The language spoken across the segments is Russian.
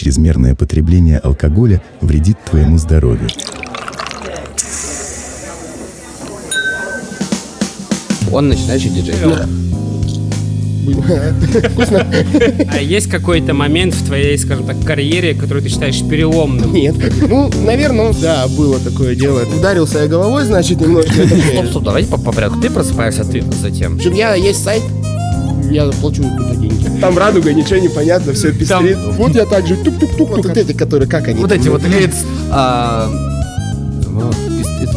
чрезмерное потребление алкоголя вредит твоему здоровью. Он начинающий диджей. Вкусно? А есть какой-то момент в твоей, скажем так, карьере, который ты считаешь переломным? Нет. Ну, наверное, да, было такое дело. Ударился я головой, значит, немножко. Стоп, стоп, давайте по, по порядку. Ты просыпаешься, ты затем. Общем, я есть сайт, я плачу туда деньги. Там радуга, ничего не понятно, все пестрит. Вот я так же тук-тук-тук. Вот эти, которые, как они? Вот эти вот лиц. а,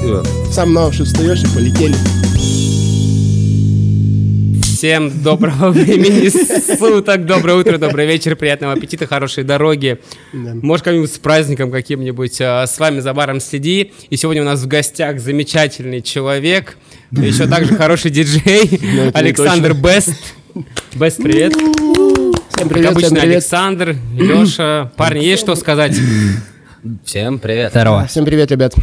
э, Сам на уши встаешь и полетели. Всем доброго времени суток, доброе утро, добрый вечер, приятного аппетита, хорошей дороги. Да. Может, кому-нибудь с праздником каким-нибудь. А, С вами за баром следи. И сегодня у нас в гостях замечательный человек, еще также хороший диджей, Александр Бест. Бест, привет. Всем Как привет, обычно, всем привет. Александр, Леша. Парни, есть что сказать? Всем привет. Здорово. Всем привет, ребят.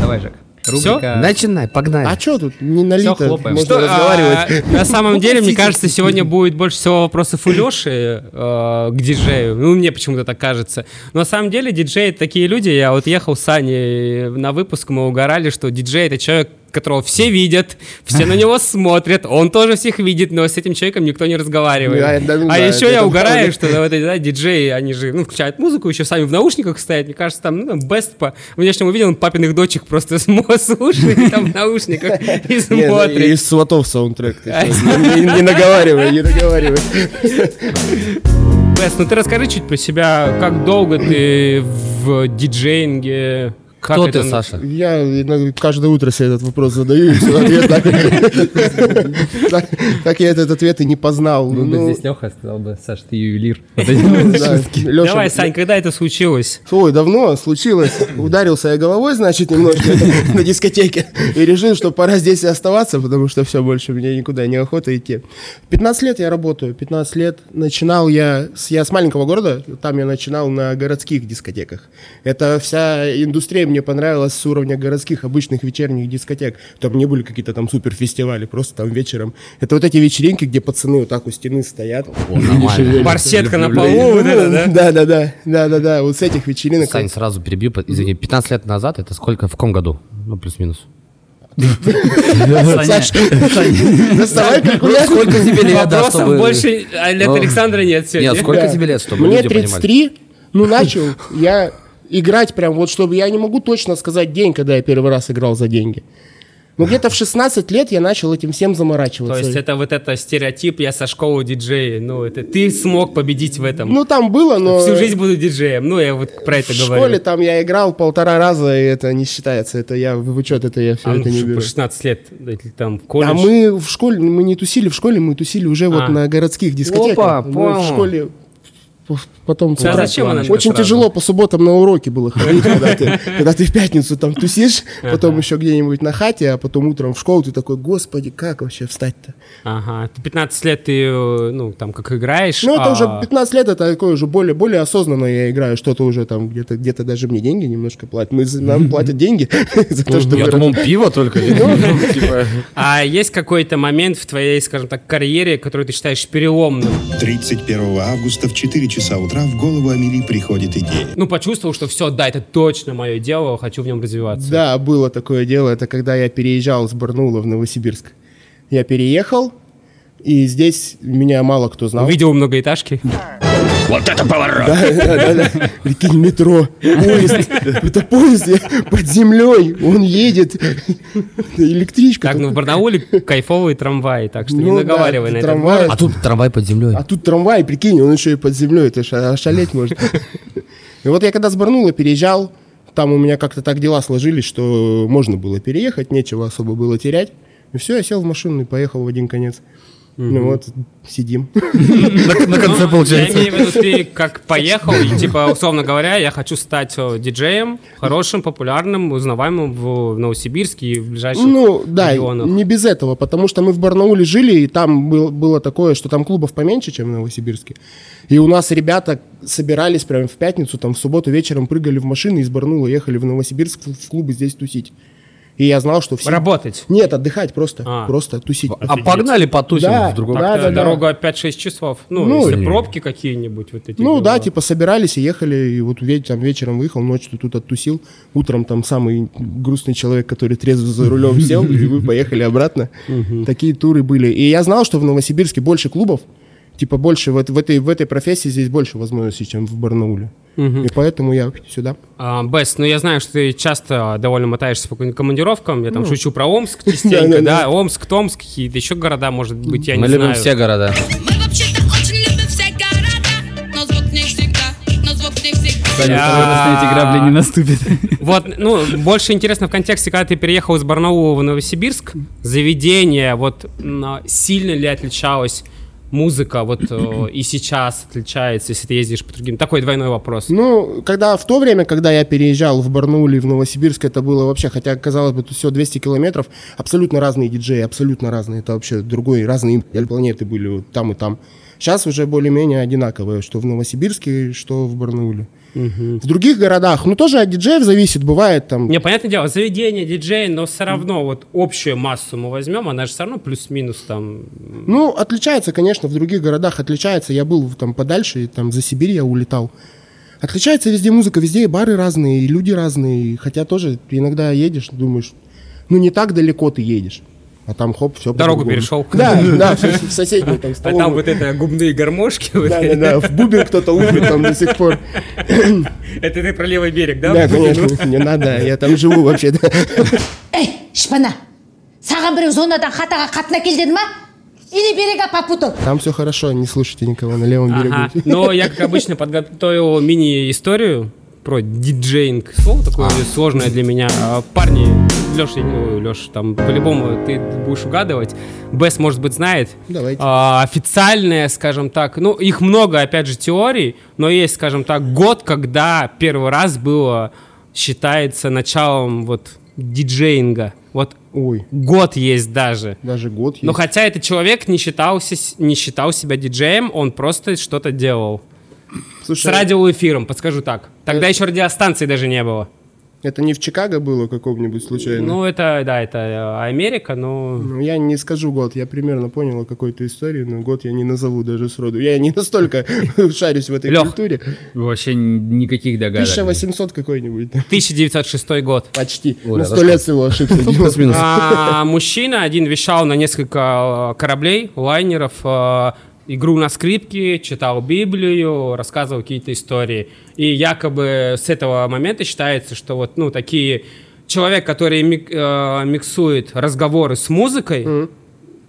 Давай, Жек. Всё? Начинай, погнали. А что тут? Не налито, хлопаем. можно Что, а, разговаривать. на самом деле, мне кажется, сегодня будет больше всего вопросов у Леши э, к диджею. Ну, мне почему-то так кажется. Но на самом деле диджеи это такие люди. Я вот ехал с Аней на выпуск, мы угорали, что диджей это человек, которого все видят, все на него смотрят, он тоже всех видит, но с этим человеком никто не разговаривает. Да, да, а да, еще это я угораю, что вот эти да, диджеи, они же ну, включают музыку, еще сами в наушниках стоят. Мне кажется, там, ну, там Бест по внешнему виду, он папиных дочек просто слушает там в наушниках и Нет, смотрит. Из сватов саундтрек. не наговаривай, не наговаривай. Бест, ну ты расскажи чуть про себя, как долго ты в диджеинге? Как Кто это ты, Саша? Я иногда каждое утро себе этот вопрос задаю, и всё, ответ так. Так- я этот ответ и не познал. Ну, Леха сказал бы, Саша, ты ювелир. Давай, Сань, когда это случилось? Ой, давно случилось. Ударился я головой, значит, немножко на дискотеке. И решил, что пора здесь и оставаться, потому что все, больше мне никуда не охота идти. 15 лет я работаю, 15 лет. Начинал я, я с маленького города, там я начинал на городских дискотеках. Это вся индустрия мне понравилась с уровня городских обычных вечерних дискотек. Там не были какие-то там суперфестивали, просто там вечером. Это вот эти вечеринки, где пацаны вот так у стены стоят. Барсетка на полу, вот это, да? Да, да, да, да, да, да. Вот с этих вечеринок. Сань, сразу перебью. Извини, 15 лет назад, это сколько, в каком году? Ну, плюс-минус. Доставай калькулятор. Сколько тебе лет, Вопросов больше а, лет Ну, Александра нет сегодня. Нет, сколько тебе лет, чтобы Мне люди понимали? 33, ну начал я играть прям вот, чтобы я не могу точно сказать день, когда я первый раз играл за деньги. Ну где-то в 16 лет я начал этим всем То заморачиваться. есть это вот это стереотип, я со школы диджея, ну это ты смог победить в этом. Ну там было, но Всю жизнь буду диджеем, ну я вот про это в говорю. школе там я играл полтора раза, и это не считается. Это я в учет, это я все А, ну, это не что, беру. по 16 лет, там в колледж. А мы в школе, мы не тусили в школе, мы тусили уже вот А. на городских дискотеках. Опа, Мы понял. в школе потом... А зачем она Очень сразу? тяжело по субботам на уроки было ходить, когда ты, когда ты в пятницу там тусишь, потом еще где-нибудь на хате, а потом утром в школу ты такой, господи, как вообще встать-то? Ага, ты 15 лет ты, э, ну, там, как играешь. Ну, это а- уже 15 лет, это такое уже более, более осознанно я играю, что-то уже там где-то где даже мне деньги немножко платят. Мы, нам платят деньги за то, что Я думал, пиво только. Типа, А есть какой-то момент в твоей, скажем так, карьере, который ты считаешь переломным? 31 августа в 4 часа утра в голову Амели приходит идея. Ну, почувствовал, что все, да, это точно мое дело, хочу в нем развиваться. Да, было такое дело. Это когда я переезжал с Барнула в Новосибирск. Я переехал, и здесь меня мало кто знал. Увидел многоэтажки. Вот это поворот! Да, да, да, да. Прикинь, метро, поезд. Это поезд под землей, он едет. Электричка. Так, ну в. Барнауле кайфовые трамваи, так что не Ну наговаривай на это. трамвай. А тут трамвай под землей. А тут трамвай, прикинь, он еще и под землей, это ж ошалеть можно. И вот я когда с Барнула переезжал, там у меня как-то так дела сложились, что можно было переехать, нечего особо было терять. И все, я сел в машину и поехал в один конец. Ну вот, сидим. На конце Ну, Я имею в виду, ты как поехал, и типа, условно говоря, я хочу стать диджеем, хорошим, популярным, узнаваемым в Новосибирске и в ближайших Ну, да, не без этого, потому что мы в Барнауле жили, и там был- было такое, что там клубов поменьше, чем в Новосибирске. И у нас ребята собирались прямо в пятницу, там в субботу вечером прыгали в машины из Барнаула, ехали в Новосибирск в клубы здесь тусить. И я знал, что все... Работать. Нет, отдыхать просто. А. Просто тусить. А погнали потусим Да, в другом. да, да, да. дорога 5-6 часов. Ну, Ну, если не. пробки какие-нибудь вот эти. Ну да, дела. типа собирались и ехали, и вот там вечером выехал, ночью тут оттусил, утром там самый грустный человек, который трезво за рулем сел, и вы поехали обратно. Такие туры были. И я знал, что в Новосибирске больше клубов, типа больше вот в этой, в этой профессии здесь больше возможностей, чем в Барнауле. И поэтому я сюда. А, Бес, ну я знаю, что ты часто довольно мотаешься по командировкам. Я там шучу про Омск частенько, да, Омск, Томск, какие-то еще города, может быть, я Мы не любим знаю. все города. Мы вообще-то очень любим все города. Саня, эти грабли не наступит. Вот, ну, больше интересно в контексте, когда ты переехал из Барнаула в Новосибирск, заведение, вот, м, сильно ли отличалась музыка, вот, э, и сейчас отличается, если ты ездишь по другим? Такой двойной вопрос. Ну, когда в то время, когда я переезжал в Барнаул и в Новосибирск, это было вообще, хотя, казалось бы, тут все 200 километров, абсолютно разные диджеи, абсолютно разные. Это вообще другой, разные планеты были там и там. Сейчас уже более-менее одинаковые, что в Новосибирске, что в Барнауле. В других городах, ну, тоже от диджеев зависит, бывает там... Не, понятное дело, заведение, диджей, но все равно вот общую массу мы возьмем, она же все равно плюс-минус там... Ну, отличается, конечно, в других городах отличается. Я был там подальше, и там за Сибирь я улетал. Отличается везде музыка, везде и бары разные, и люди разные. Хотя тоже иногда едешь, думаешь, ну не так далеко ты едешь. А там хоп, все Дорогу перешел. Да, да, в, соседнюю там А там вот это губные гармошки, Да, да, да, в бубен кто-то лупит там до сих пор. это ты про левый берег, да? Да, конечно, не надо, я там живу вообще. ей шпана саған біреу зонадан хатаға қатын әкел ма или берега попутал Там все хорошо, не слушайте никого на левом Ага. берегу. Но я, как обычно, подготовил мини-историю про диджейнг. Слово такое сложное для меня. А, Парни, Леша, Леша, там по-любому ты будешь угадывать. Бес, может быть, знает. Давайте. А, официальная, скажем так, ну, их много, опять же, теорий, но есть, скажем так, год, когда первый раз было, считается, началом вот диджеинга. Вот Ой, год есть даже. даже год есть. Но хотя этот человек не, считался, с- не считал себя диджеем, он просто что-то делал. С Слушай, радиоэфиром, подскажу так. Тогда еще радиостанции даже не было. Это не в Чикаго было каком-нибудь случайно? Ну, это, да, это э, Америка, но... Ну, я не скажу год, я примерно понял о какой-то истории, но год я не назову даже сроду. Я не настолько шарюсь в этой Лёх. культуре. Вообще никаких догадок. 1800 какой-нибудь. 1906 год. Почти. Ой, На сто лет всего ошибся. А, мужчина один вещал на несколько э, кораблей, лайнеров, э, игру на скрипке, читал Библию, рассказывал какие-то истории. И якобы с этого момента считается, что вот, ну, такие... Человек, который мик- э, миксует разговоры с музыкой,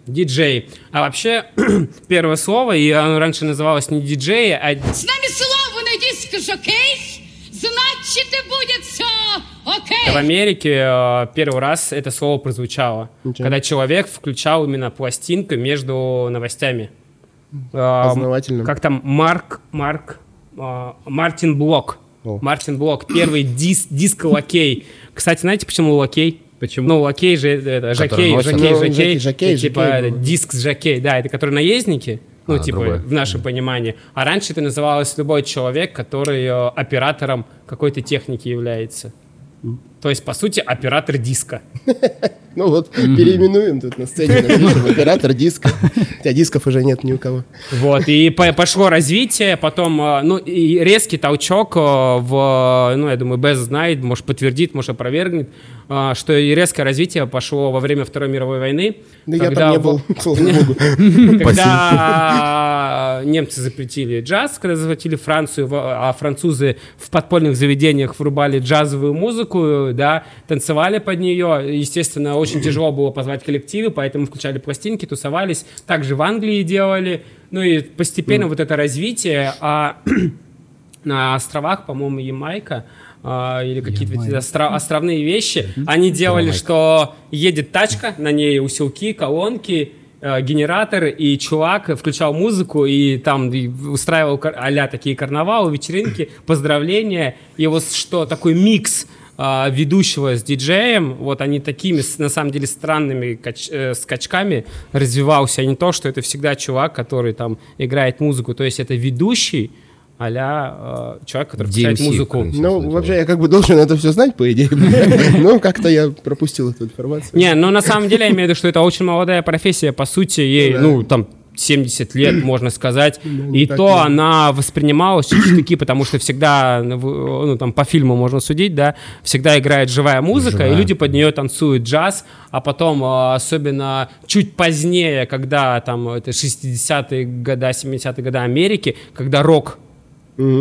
диджей. А вообще, первое слово, и оно раньше называлось не диджей, а С нами сломанный диск жокей, значит и будет все окей. В Америке э, первый раз это слово прозвучало, Ничего. когда человек включал именно пластинку между новостями. Э, Познавательно. Как там Марк, Марк, э, Мартин Блок. О. Мартин Блок, первый дис, диско-лакей. Кстати, знаете, почему лакей? Почему? Ну, лакей же это жокей, носит. жокей, Ну, жокей, жокей, и типа это, был. диск с жокей, да, это который наездники, ну, А, типа, другой. в нашем понимании. А раньше это называлось любой человек, который э, оператором какой-то техники является. То есть, по сути, оператор диска. Ну вот, переименуем тут на сцене. Оператор диска. Хотя дисков уже нет ни у кого. Вот, и по- пошло развитие, потом, э, ну, и резкий толчок э, в, ну, я думаю, Без знает, может, подтвердит, может, опровергнет, э, что и резкое развитие пошло во время Второй мировой войны. Да я когда там не был, слава богу. Когда немцы запретили джаз, когда захватили Францию, а французы в подпольных заведениях врубали джазовую музыку, да, танцевали под нее. Естественно, очень тяжело было позвать коллективы, поэтому включали пластинки, тусовались. Также в Англии делали. Ну и постепенно вот это развитие, а на островах, по-моему, Ямайка, а, или какие-то вот эти остро- островные вещи, они делали, что едет тачка, на ней усилки, колонки, э, генератор, и чувак включал музыку, и там и устраивал а такие карнавалы, вечеринки, поздравления, и вот что, такой микс а, ведущего с диджеем, вот они такими, на самом деле, странными кач- э, скачками развивался, а не то, что это всегда чувак, который там играет музыку, то есть это ведущий, а человек, который DMC, музыку. конечно. Ну, вообще, я как бы должен это все знать, по идее. Но как-то я пропустил эту информацию. Не, ну на самом деле я имею в виду, что это очень молодая профессия, по сути, ей, ну, там, 70 лет, можно сказать, и так то и- она воспринималась чуть-чуть таки, потому что всегда, ну, там, по фильму можно судить, да, всегда играет живая музыка, и люди под нее танцуют джаз, а потом, э, особенно чуть позднее, когда там, это 60-е года, 70-е годы Америки, когда рок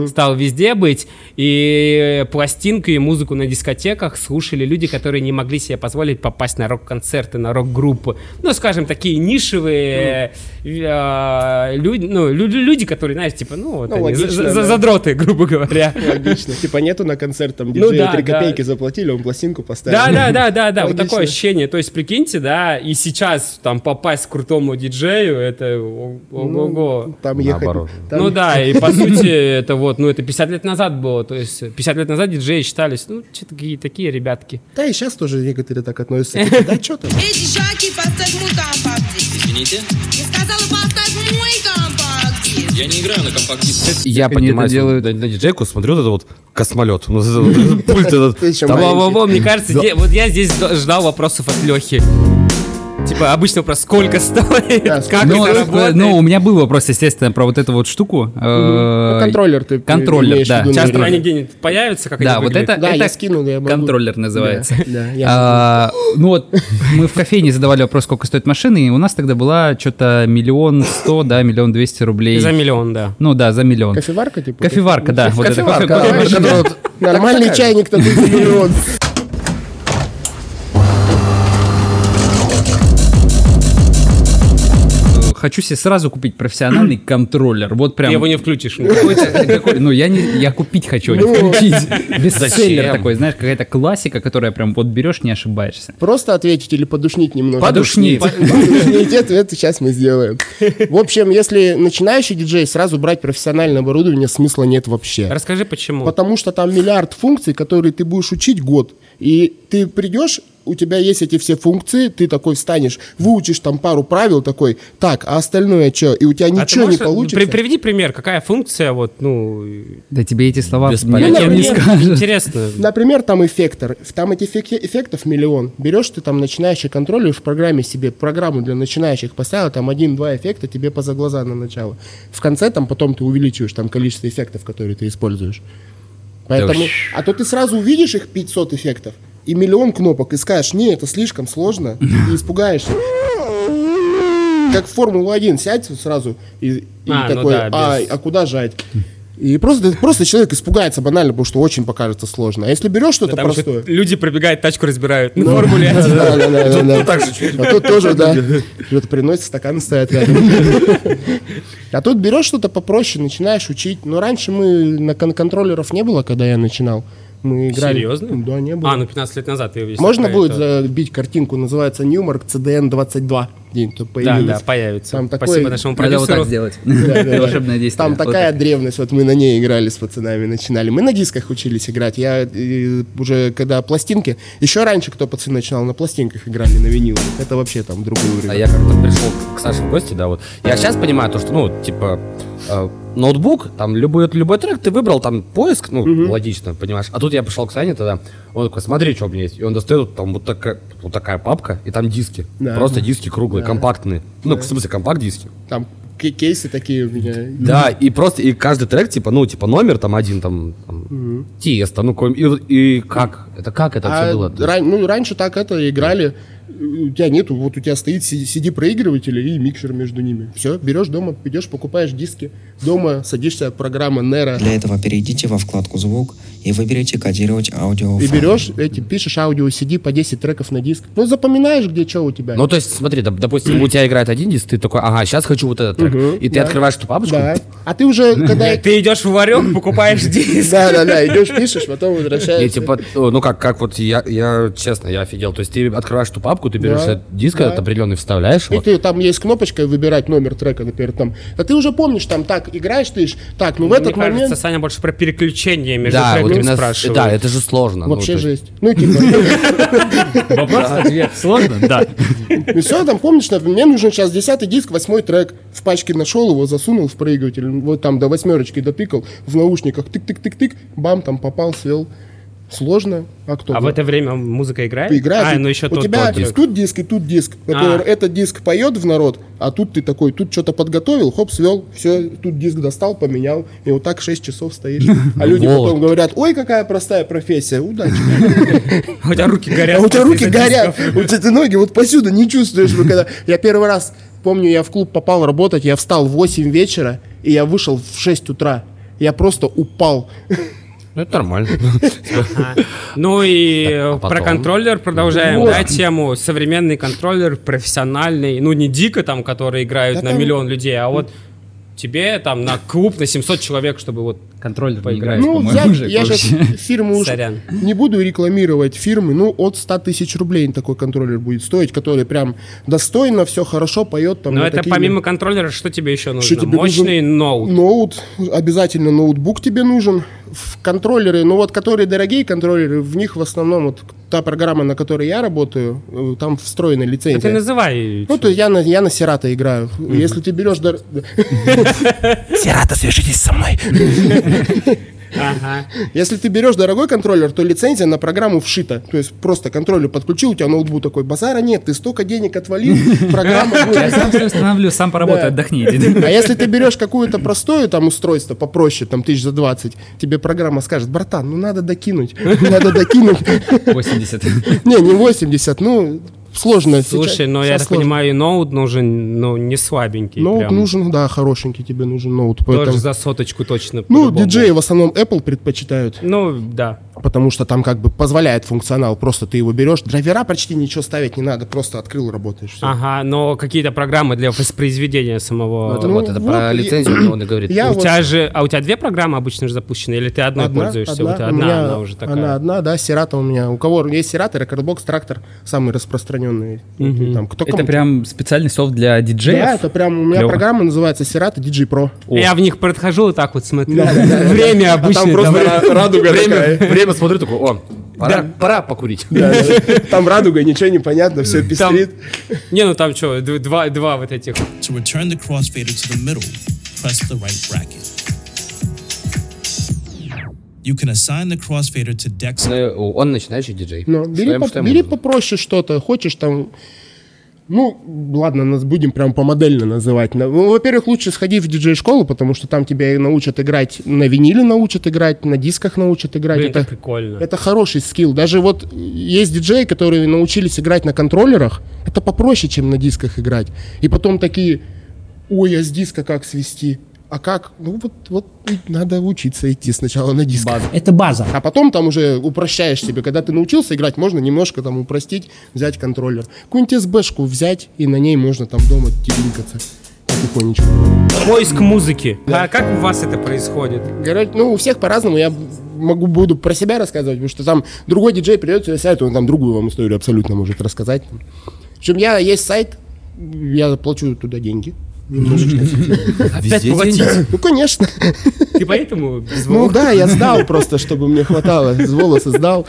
стал везде быть, и пластинку и музыку на дискотеках слушали люди, которые не могли себе позволить попасть на рок-концерты, на рок-группы. Ну, скажем, такие нишевые э, люди, ну, лю- люди, которые, знаешь, типа, ну, вот Ну, они, логично, за- да. задроты, грубо говоря. Логично. Типа нету на концерт, там Ну диджею да, 3 да. копейки заплатили, он пластинку поставил. Да, да, да, да, да, вот такое ощущение. То есть, прикиньте, да, и сейчас там попасть к крутому диджею, это о- ого-го. Там ехать. Там- Ну да, и по сути это вот, ну это 50 лет назад было, то есть 50 лет назад диджеи считались, ну, такие, такие ребятки. Да и сейчас тоже некоторые так относятся. Да что там? Эй, Жаки, поставь мой компакт-диск. Извините, Я сказала, поставь мой компакт-диск. я не играю на компакт-диске. Я это делают? на, на диджейку, смотрю вот этот вот космолет. Ну, пульт этот. Мне кажется, вот я здесь жд- ждал вопросов от Лехи. Типа, обычно вопрос, сколько стоит, Да, как Ну, это работает. ну, у меня был вопрос, естественно, про вот эту вот штуку. Ну, Э, Контроллер ты Контроллер, да. Часто они где-нибудь появятся, как Да, вот это, контроллер называется. А, ну вот, мы в кофейне задавали вопрос, сколько стоит машина, и у нас тогда была что-то миллион сто, да, миллион двести рублей. За миллион, да. Ну да, за миллион. Кофеварка, типа? Кофеварка, да. Кофеварка, вот- Нормальный чайник такой за миллион. Хочу себе сразу купить профессиональный контроллер. Вот прям. Ты его не включишь. Ну, я не, я купить хочу, а не Ну. включить. Бестселлер такой, знаешь, какая-то классика, которая прям вот берешь, не ошибаешься. Просто ответить или подушнить немного? Подушнить. Подушнить ответ сейчас мы сделаем. В общем, если начинающий диджей, сразу брать профессиональное оборудование смысла нет вообще. Расскажи, почему. Потому что там миллиард функций, которые ты будешь учить год. И ты придешь, у тебя есть эти все функции, ты такой встанешь, выучишь там пару правил, такой, так, а остальное что? И у тебя А ничего не можешь- получится. при- приведи пример, какая функция, вот, ну, Да тебе эти слова Без понятия. не Например, скажет. интересно. Например, там эффектор. Там этих эффек- эффектов миллион. Берешь ты там начинающий контроллер в программе себе, программу для начинающих поставил, там один-два эффекта тебе поза глаза на начало. В конце там потом ты увеличиваешь там количество эффектов, которые ты используешь. Поэтому, а то ты сразу увидишь их 500 эффектов и миллион кнопок и скажешь, не, это слишком сложно, и испугаешься. Как в Формулу-1 сядь сразу и, и А, ну такой, да, без- «Ай, а куда жать? И просто, просто человек испугается банально, потому что очень покажется сложно. А если берешь что-то что простое... люди пробегают, тачку разбирают на Ну, Формуле да, 1. да, да, да, да, да. А тут тоже, да. Что-то приносит, стаканы стоят рядом. А тут берешь что-то попроще, начинаешь учить. Но раньше мы на кон- контроллеров не было, когда я начинал. Мы играли. Серьезно? Да, не было. А, ну 15 лет назад. Можно будет это... Э, забить картинку, называется Newmark CDN 22. День то появилось. Да, да, появится. Там такой... Спасибо нашему продюсеру. Надо вот так сделать. Да, да, Волшебное действие. Там такая древность, вот мы на ней играли с пацанами, начинали. Мы на дисках учились играть. Я э, уже, когда пластинки... Еще раньше, кто пацаны начинал на пластинках, играли на винилах. Это вообще там другой уровень. А я как-то пришел к Саше в гости, да, вот. Я сейчас понимаю то, что, ну, типа, э, ноутбук, там любой, любой трек ты выбрал, там поиск, ну, логично, понимаешь. А тут я пошел к Сане тогда, он такой, смотри, что у меня есть. И он достает там вот такая, вот такая папка, и там диски. Да. Просто диски круглые, компактные. Ну, в смысле, компакт-диски. Там кей- кейсы такие у меня. Да, и просто, и каждый трек, типа, ну, типа, номер там один, там, там Тиеста, ну, какой- и, и как? Это как это А все было? Ран- ну, раньше так это играли. У тебя нету, вот у тебя стоит CD-проигрыватель и микшер между ними. Все, берешь дома, идешь, покупаешь диски. Дома садишься, программа Nero. Для этого перейдите во вкладку «Звук» и выберите «Кодировать аудио». И берешь, эти, пишешь аудио CD по 10 треков на диск. Ну, запоминаешь, где что у тебя. Ну, то есть, смотри, доп- допустим, у тебя играет один диск, ты такой, ага, сейчас хочу вот этот трек. И ты да. открываешь эту папочку, Да. А ты уже, когда... Ты идешь в ларек, покупаешь диск. Да, да, да, идешь, пишешь, потом и возвращаешься. типа, о, ну как, как вот я, я, честно, я офигел. То есть ты открываешь эту папку, папку, ты берешь Да, этот диск да. этот определенный, вставляешь И его. ты там есть кнопочка выбирать номер трека, например, там. А ты уже помнишь, там так играешь, ты ж, так, ну в Мне этот кажется, момент Саня больше про переключение между Да, вот треками именно, с- спрашивает. да, это же сложно. ну, вообще есть- жесть. Ну, типа, Вопрос-ответ сложно? Да. и все, там, помнишь, мне нужен сейчас десятый диск, восьмой трек. В пачке нашел его, засунул в проигрыватель, вот там до восьмерочки допикал, в наушниках, тык-тык-тык-тык, бам, там попал, свел. Сложно. А кто? А в это время музыка играет? играет. А, и ну еще у тот, тебя тот диск. тут диск и тут диск. Например, А. этот диск поет в народ, а тут ты такой, тут что-то подготовил, хоп, свел, все, тут диск достал, поменял, и вот так 6 часов стоишь. А люди Вот. потом говорят, ой, какая простая профессия, удачи. У тебя руки горят. А у тебя руки горят, у тебя ты ноги вот посюда не чувствуешь. когда... Я первый раз, помню, я в клуб попал работать, я встал в 8 вечера, и я вышел в 6 утра. Я просто упал. Ну, это нормально. Ну и э, а про потом? контроллер продолжаем, да, тему. Современный контроллер, профессиональный, ну не дико там, которые играют на миллион людей, а вот тебе там на клуб на 700 человек, чтобы вот Контроллер играет, Ну, взять, уже я сейчас фирму уж Сорян. не буду рекламировать фирмы, ну, от 100 тысяч рублей такой контроллер будет стоить, который прям достойно, все хорошо поет. Там, Но это такие- помимо контроллера, что тебе еще нужно? тебе Мощный нужен? ноут. Ноут, обязательно ноутбук тебе нужен. В контроллеры, ну вот которые дорогие контроллеры, в них в основном вот та программа, на которой я работаю, э, там встроена Ты лицензия. называй. Ну, то есть я на, я на Сирата играю. Если ты берешь... Сирата, свяжитесь со мной. Ага. Если ты берешь дорогой контроллер, то лицензия на программу вшита. То есть просто контроллер подключил, у тебя ноутбук такой, базара нет, ты столько денег отвалил, программа Я сам все установлю, сам поработай, Да. отдохни. А если ты берешь какое-то простое там устройство, попроще, там тысяч за 20, тебе программа скажет, братан, ну надо докинуть, надо докинуть. 80. Не, не 80, ну сложно. Слушай, Сейчас- но я сейчас так сложно. понимаю, и ноут нужен, ну, не слабенький. Ноут прям. нужен, да, хорошенький тебе нужен ноут. Тоже поэтому- за соточку точно. Ну, диджеи в основном Apple предпочитают. Ну, да. Потому что там как бы позволяет функционал. Просто ты его берешь. Драйвера почти ничего ставить не надо. Просто открыл, работаешь. всё. Ага, но какие-то программы для воспроизведения самого... Это Ну, вот, это вот про я- лицензию он и говорит. Я у вот- тебя же, а у тебя две программы обычно же запущены, или ты одной пользуешься? у тебя у одна, меня она уже такая. Она одна, да, Сирата у меня. У кого есть Сирата, Recordbox, Трактор, самый распространенный. Там, кто Это прям специальный софт для диджеев? Да, это прям, у меня Клёво. программа называется Сирата DJ Pro. Я в них подхожу и так вот смотрю. Время А там обычно. просто радуга Время, время смотрю, такой, о, пора, пора покурить. Да, да, да. Там радуга, ничего не понятно, все Там- пестрит. Не, ну там что, два, два вот этих. To return the crossfader to the middle, press the right bracket. You can assign the crossfader to decks. Ну, Он начинающий диджей. Ну, бери, по- бери попроще что-то. Хочешь там... Ну, ладно, нас будем прям помодельно называть. На- Ну, во-первых, лучше сходи в диджей-школу, потому что там тебя научат играть на виниле, научат играть, на дисках научат играть. Блин, это это, прикольно. это хороший скилл. Даже вот есть диджеи, которые научились играть на контроллерах. Это попроще, чем на дисках играть. И потом такие, ой, а с диска как свести? А как? Ну вот, вот надо учиться идти сначала на диск. Это база. А потом там уже упрощаешь себе. Когда ты научился играть, можно немножко там упростить, взять контроллер. Какую-нибудь СБшку взять, и на ней можно там дома тихонько потихонечку. Поиск музыки. А как у вас это происходит? Говорят, ну, у всех по-разному. Я могу, буду про себя рассказывать, потому что там другой диджей придет на сайт, он там другую вам историю абсолютно может рассказать. В общем, я есть сайт, я плачу туда деньги. Немножечко. Опять платить. Ну, конечно. Ты поэтому без Ну да, я сдал просто, чтобы мне хватало. С волосы сдал.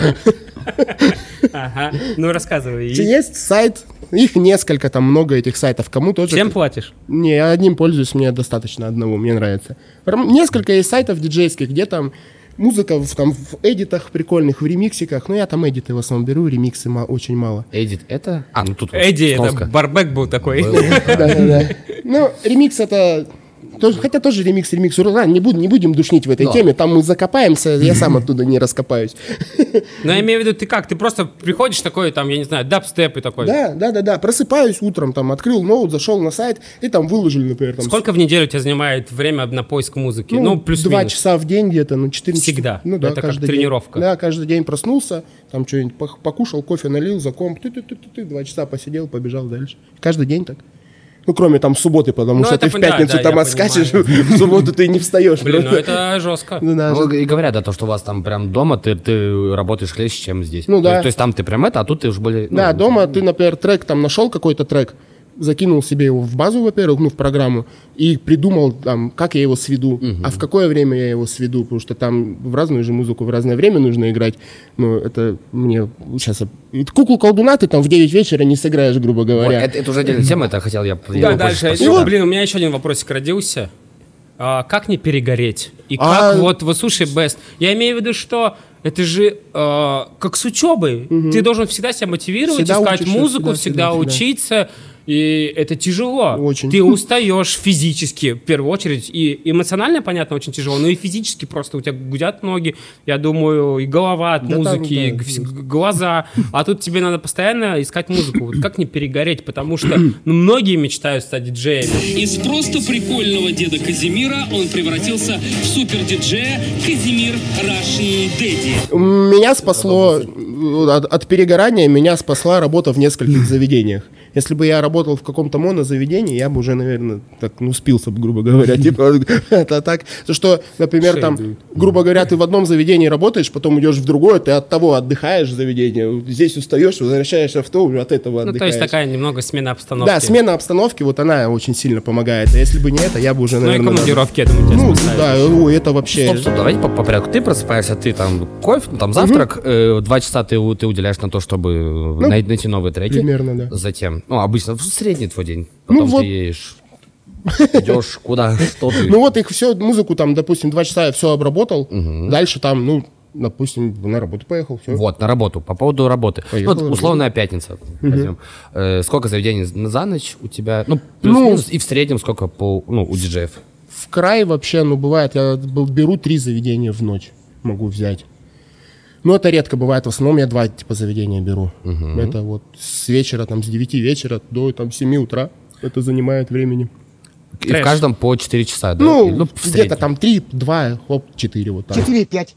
Ага. Ну рассказывай. Есть сайт, их несколько, там много этих сайтов. Кому тоже... Всем платишь? Не, я одним пользуюсь, мне достаточно одного, мне нравится. Несколько есть сайтов диджейских, где там музыка в, там, в эдитах прикольных, в ремиксиках. Ну, я там эдиты в основном беру, ремиксы ма- очень мало. Эдит, это? А, ну тут Эдди, это сноска. барбек был такой. Да-да-да. Ну, ремикс это... тоже- хотя тоже ремикс, ремикс. Ладно, не, буду, не будем душнить в этой Да. теме, там мы закопаемся, я сам оттуда не раскопаюсь. Но я имею в виду, ты как? Ты просто приходишь такой, там, я не знаю, дабстеп и такой. Да, да, да, да. Просыпаюсь утром, там, открыл ноут, зашел на сайт и там выложили, например, там... Сколько в неделю тебя занимает время на поиск музыки? Ну, Ну, два плюс-минус. часа в день где-то, ну, 4 Всегда? Ну, да, Это как каждый день. тренировка? Да, каждый день проснулся, там что-нибудь покушал, кофе налил, за комп, ты ты ты ты два часа посидел, побежал дальше. Каждый день так. Ну, кроме там субботы, потому Ну, что это ты в да, пятницу да, там я отскачешь, в субботу ты не встаешь. Блин, ну просто. это жестко. Ну, да, Ну, и говорят, да, то, что у вас там прям дома ты, ты работаешь легче, чем здесь. Ну, То да. есть- То есть там ты прям это, а тут ты уже более... ну, Да, дома ты, например, трек там нашел какой-то трек, закинул себе его в базу, во-первых, ну, в программу, и придумал там, как я его сведу, а в какое время я его сведу, потому что там в разную же музыку в разное время нужно играть. Ну, это мне сейчас... Куклу колдуна ты там в 9 вечера не сыграешь, грубо Вот, говоря. это, это уже отдельная тема, это хотел я... Да, дальше. спросить. Ну, блин, у меня еще один вопросик родился. А, как не перегореть? И А- как вот, вот слушай, Best, я имею в виду, что это же э, как с учебой. Ты должен всегда себя мотивировать, Всегда искать учишься, музыку, всегда, всегда, всегда, всегда. И это тяжело. Очень. Ты устаешь физически, в первую очередь. И эмоционально, понятно, очень тяжело, но и физически просто у тебя гудят ноги, я думаю, и голова от Да там, музыки, и да. глаза. А тут тебе надо постоянно искать музыку. Вот как не перегореть? Потому что ну, многие мечтают стать диджеями. Из просто прикольного деда Казимира он превратился в супер-диджея Казимир Russian Daddy. Меня спасло э, от, от перегорания, меня спасла работа в нескольких заведениях. Если бы я работал в каком-то монозаведении, я бы уже, наверное, так, ну, спился бы, грубо говоря. Типа, это так. То, что, например, там, грубо говоря, ты в одном заведении работаешь, потом идешь в другое, ты от того отдыхаешь в заведении, здесь устаешь, возвращаешься в то, уже от этого Ну, отдыхаешь. то есть такая немного смена обстановки. Да, смена обстановки, вот она очень сильно помогает. А если бы не это, я бы уже, Ну и наверное... командировки, я думаю, тебя Ну, да, это вообще... Стоп, стоп, давайте по, по порядку. Ты просыпаешься, ты там кофе, ну, там завтрак, э, два часа ты, у- ты уделяешь на то, чтобы най- найти новые треки. Ну, примерно, да. Затем, ну, обычно в средний твой день. Потом вот. ты едешь, идешь куда, что ты. Ну вот их все, музыку там, допустим, два часа я все обработал, дальше там, ну, допустим, на работу поехал, все. Вот, на работу. По поводу работы. Поехал, ну, вот, условная пятница. возьмем. Э, сколько заведений за- ночь у тебя? Ну, плюс-минус. и в среднем сколько по, ну, у диджеев? В край вообще, ну, бывает, я беру три заведения в ночь, могу взять. Ну, это редко бывает, в основном я два типа заведения беру. Это вот с вечера, там, с 9 вечера до там 7 утра. Это занимает времени. И в Трэш. каждом по 4 часа, да? Ну, в где-то там 3, 2, хоп, 4 вот так. 4, 5,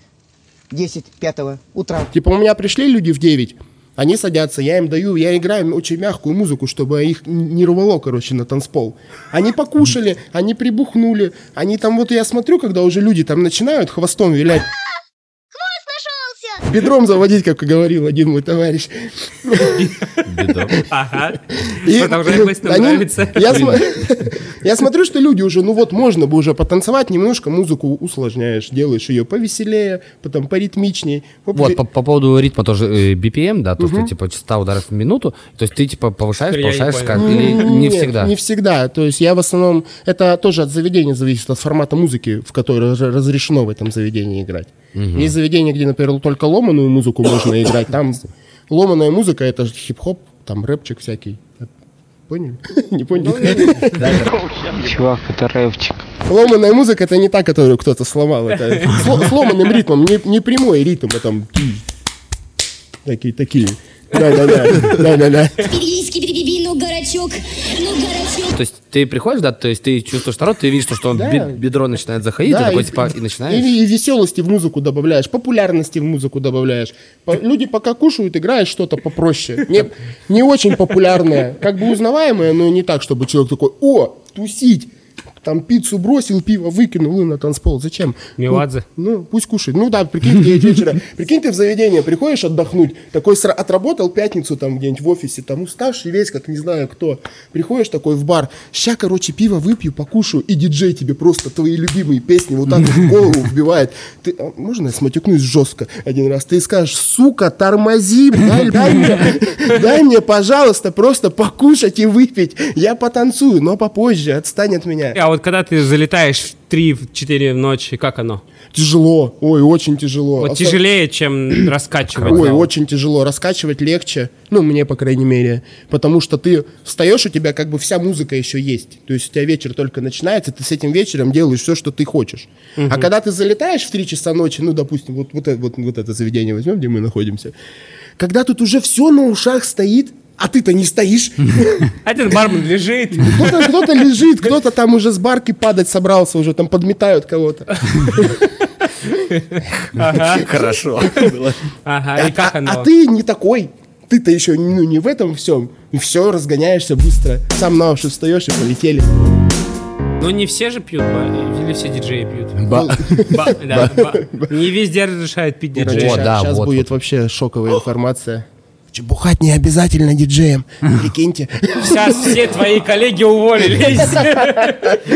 10, 5 утра. Типа у меня пришли люди в 9, они садятся, я им даю, я играю очень мягкую музыку, чтобы их не рвало, короче, на танцпол. Они покушали, они прибухнули, они там, вот я смотрю, когда уже люди там начинают хвостом вилять. Бедром заводить, как говорил один мой товарищ. Беда. Ага. И- Продолжай, нам нравится. Я, см- я смотрю, что люди уже, ну вот можно бы уже потанцевать, немножко музыку усложняешь, делаешь ее повеселее, потом поритмичней. Хоп, Вот, по, по поводу ритма тоже э, BPM, да, то, что, типа, частота ударов в минуту, то есть ты, типа, повышаешь, повышаешь, как, или не Нет, всегда? Не всегда. То есть я в основном... Это тоже от заведения зависит, от формата музыки, в которой раз- разрешено в этом заведении играть. Есть заведения, где, например, только ломаную музыку можно играть. Там ломаная музыка — это хип-хоп, там рэпчик всякий. Поняли? Не поняли? Чувак, это рэпчик. Ломаная музыка — это не та, которую кто-то сломал. Это с сломанным ритмом, не, не прямой ритм, а там... Такие, такие. Да-да-да. Да-да-да. Ну горачок, ну горачок. То есть ты приходишь, да, то есть ты чувствуешь народ, ты видишь, что он Да. бе- бедро начинает заходить, Да, ты такой, и- типа, и начинаешь... И, и веселости в музыку добавляешь, популярности в музыку добавляешь. По- люди пока кушают, играешь что-то попроще. Не, не очень популярное, как бы узнаваемое, но не так, чтобы человек такой, о, тусить. Там пиццу бросил, пиво выкинул и на танцпол. Зачем? Меладзе. Ну, ну, пусть кушает. Ну да, прикинь, ты вечера. Прикинь, ты в заведение приходишь отдохнуть, такой сра- отработал пятницу там где-нибудь в офисе, там уставший весь, как не знаю кто. Приходишь такой в бар, ща, короче, пиво выпью, покушаю, и диджей тебе просто твои любимые песни вот так вот в голову вбивает. Ты, а можно я сматюкнусь жестко один раз? Ты скажешь, сука, тормози, дай, дай мне, дай мне, пожалуйста, просто покушать и выпить. Я потанцую, но попозже, отстань от меня. А вот когда ты залетаешь в 3-4 ночи, как оно? Тяжело, ой, очень тяжело. Вот Осо- тяжелее, чем раскачивать. Ой, зал. очень тяжело. Раскачивать легче. Ну, мне, по крайней мере. Потому что ты встаешь, у тебя как бы вся музыка еще есть. То есть у тебя вечер только начинается, ты с этим вечером делаешь все, что ты хочешь. А когда ты залетаешь в 3 часа ночи, ну, допустим, вот, вот, это, вот, вот это заведение возьмем, где мы находимся. Когда тут уже все на ушах стоит, а ты-то не стоишь. Один бармен лежит. Кто-то, кто-то лежит, кто-то там уже с барки падать собрался, уже там подметают кого-то. Ага. Хорошо. Ага, и как а, оно? а ты не такой. ты-то еще ну, не в этом всем. И все, разгоняешься быстро. Сам на уши встаешь и полетели. Но не все же пьют, ба- или все диджеи пьют? Ба. Ба, да, ба. Не везде разрешают пить диджеи. Сейчас будет вообще шоковая информация. Бухать не обязательно диджеем. Прикиньте. Сейчас все твои коллеги уволились.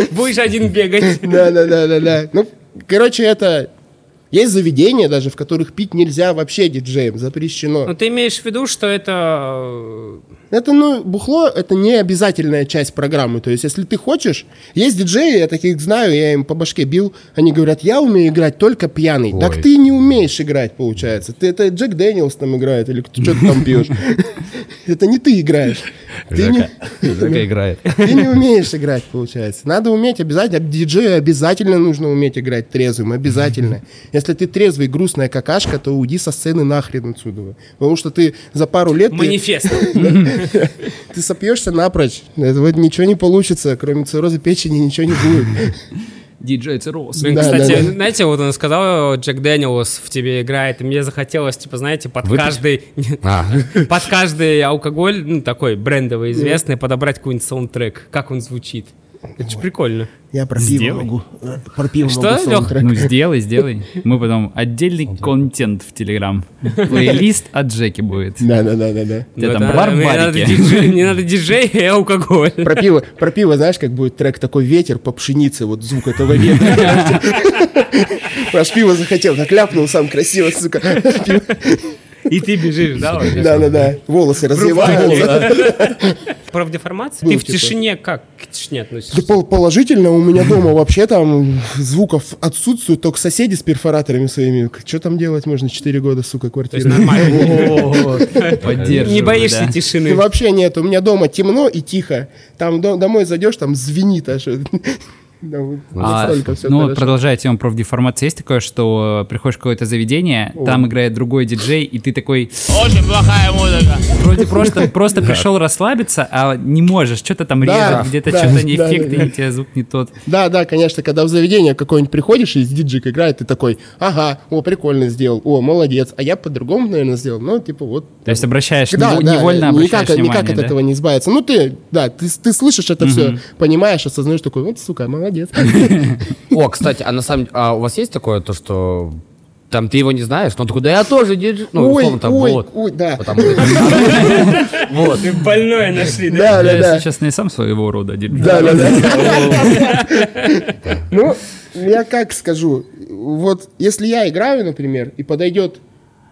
Будешь один бегать. Да, да, да, да, да. Ну, короче, это есть заведения даже, в которых пить нельзя вообще диджеем, запрещено. Но ты имеешь в виду, что это... Это, ну, бухло, это не обязательная часть программы. То есть, если ты хочешь, есть диджеи, я таких знаю, я им по башке бил, они говорят, я умею играть только пьяный. Ой. Так ты не умеешь играть, получается. Ты это Джек Дэниелс там играет, или кто- что ты там пьешь. Это не ты играешь. Жека, играет. ты не умеешь играть, получается. Надо уметь обязательно. Диджею обязательно нужно уметь играть трезвым. Обязательно. Если ты трезвый, грустная какашка, то уйди со сцены нахрен отсюда. Потому что ты за пару лет... Манифест. Ты сопьешься напрочь. Это вот ничего не получится. Кроме цирроза печени ничего не будет. Диджей Цирроз. Блин, Да, кстати, да, да. знаете, вот он сказал, Джек Дэниелс в тебе играет, и мне захотелось, типа, знаете, под Выпить? каждый... А. Под каждый алкоголь, ну, такой брендовый, известный, подобрать какой-нибудь саундтрек. Как он звучит. Это же прикольно. Я про пиво Сделай. могу. э, Про пиво Что, могу саундтрек. Ну, сделай, сделай. Мы потом отдельный контент в Телеграм. Плейлист от Джеки будет. Да, да, да, да, да. У тебя Ну, там бар в мне надо барике. диджей- Мне надо диджей и алкоголь. Про пиво, про пиво, знаешь, как будет трек такой ветер по пшенице, вот звук этого ветра. Аж пиво захотел, так ляпнул сам красиво, сука. И ты бежишь, да? вот? Да, да, да. Волосы развиваются. Про деформацию? Ты в тишине как к тишине Да относишься? пол- положительно, у меня дома вообще там звуков отсутствует, только соседи с перфораторами своими. Что там делать можно 4 года, сука, То есть квартира? нормально. Поддерживаю, Не боишься да. тишины? Вообще нет, у меня дома темно и тихо. Там до- домой зайдешь, там звенит аж. Да, вот А, ну, хорошо. продолжая тему профдеформации, есть такое, что э, приходишь в какое-то заведение, там играет другой диджей, и ты такой... Очень плохая музыка. Вроде просто, просто пришел расслабиться, а не можешь, что-то там режет, где-то что-то не да. не тебе звук не тот. Да, да, конечно, когда в заведение какое-нибудь приходишь, и диджик играет, ты такой, ага, о, прикольно сделал, о, молодец, а я по-другому, наверное, сделал. Ну, типа, вот. То есть обращаешь, невольно никак, обращаешь никак внимание, от да? этого не избавиться. Ну, ты, да, ты, ты слышишь это все, понимаешь, осознаешь такой, вот, сука, молодец. О, кстати, а на самом деле, а у вас есть такое, то, что там ты его не знаешь, но он такой, да я тоже диджей. Ну, ой, условно, там, ой, вот. ой, да. Потому что- Вот. Ты больное нашли, да? Да, да, Я, да. если честно, и сам своего рода диджей. Да, да, да. Ну, я как скажу, вот если я играю, например, и подойдет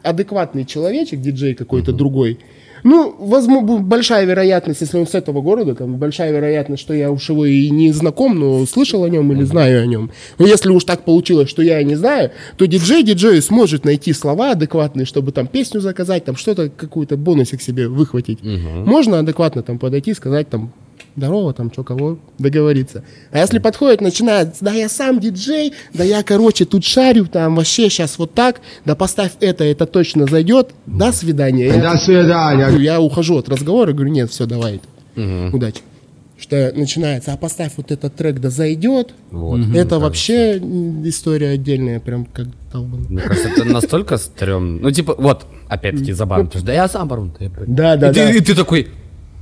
адекватный человечек, диджей какой-то другой, ну, возможно, большая вероятность, если он с этого города, там, большая вероятность, что я уж его и не знаком, но слышал о нем или знаю о нем. Но если уж так получилось, что я не знаю, то диджей диджею сможет найти слова адекватные, чтобы там песню заказать, там что-то, какую-то бонусик себе выхватить. Можно адекватно там подойти, сказать там, здорово, там, что, кого, договориться. А если подходит, начинает, да я сам диджей, да я, короче, тут шарю, там, вообще сейчас вот так, да поставь это, это точно зайдет, до свидания. Я- До свидания. я ухожу от разговора, говорю, нет, все, давай, удачи. Что начинается, а поставь вот этот трек, да зайдет. Вот. Это вообще история отдельная, прям как долбанный. Мне кажется, это настолько стрёмно. Ну, типа, вот, опять-таки, забавно. Да я сам барон. да Да, да. И ты такой,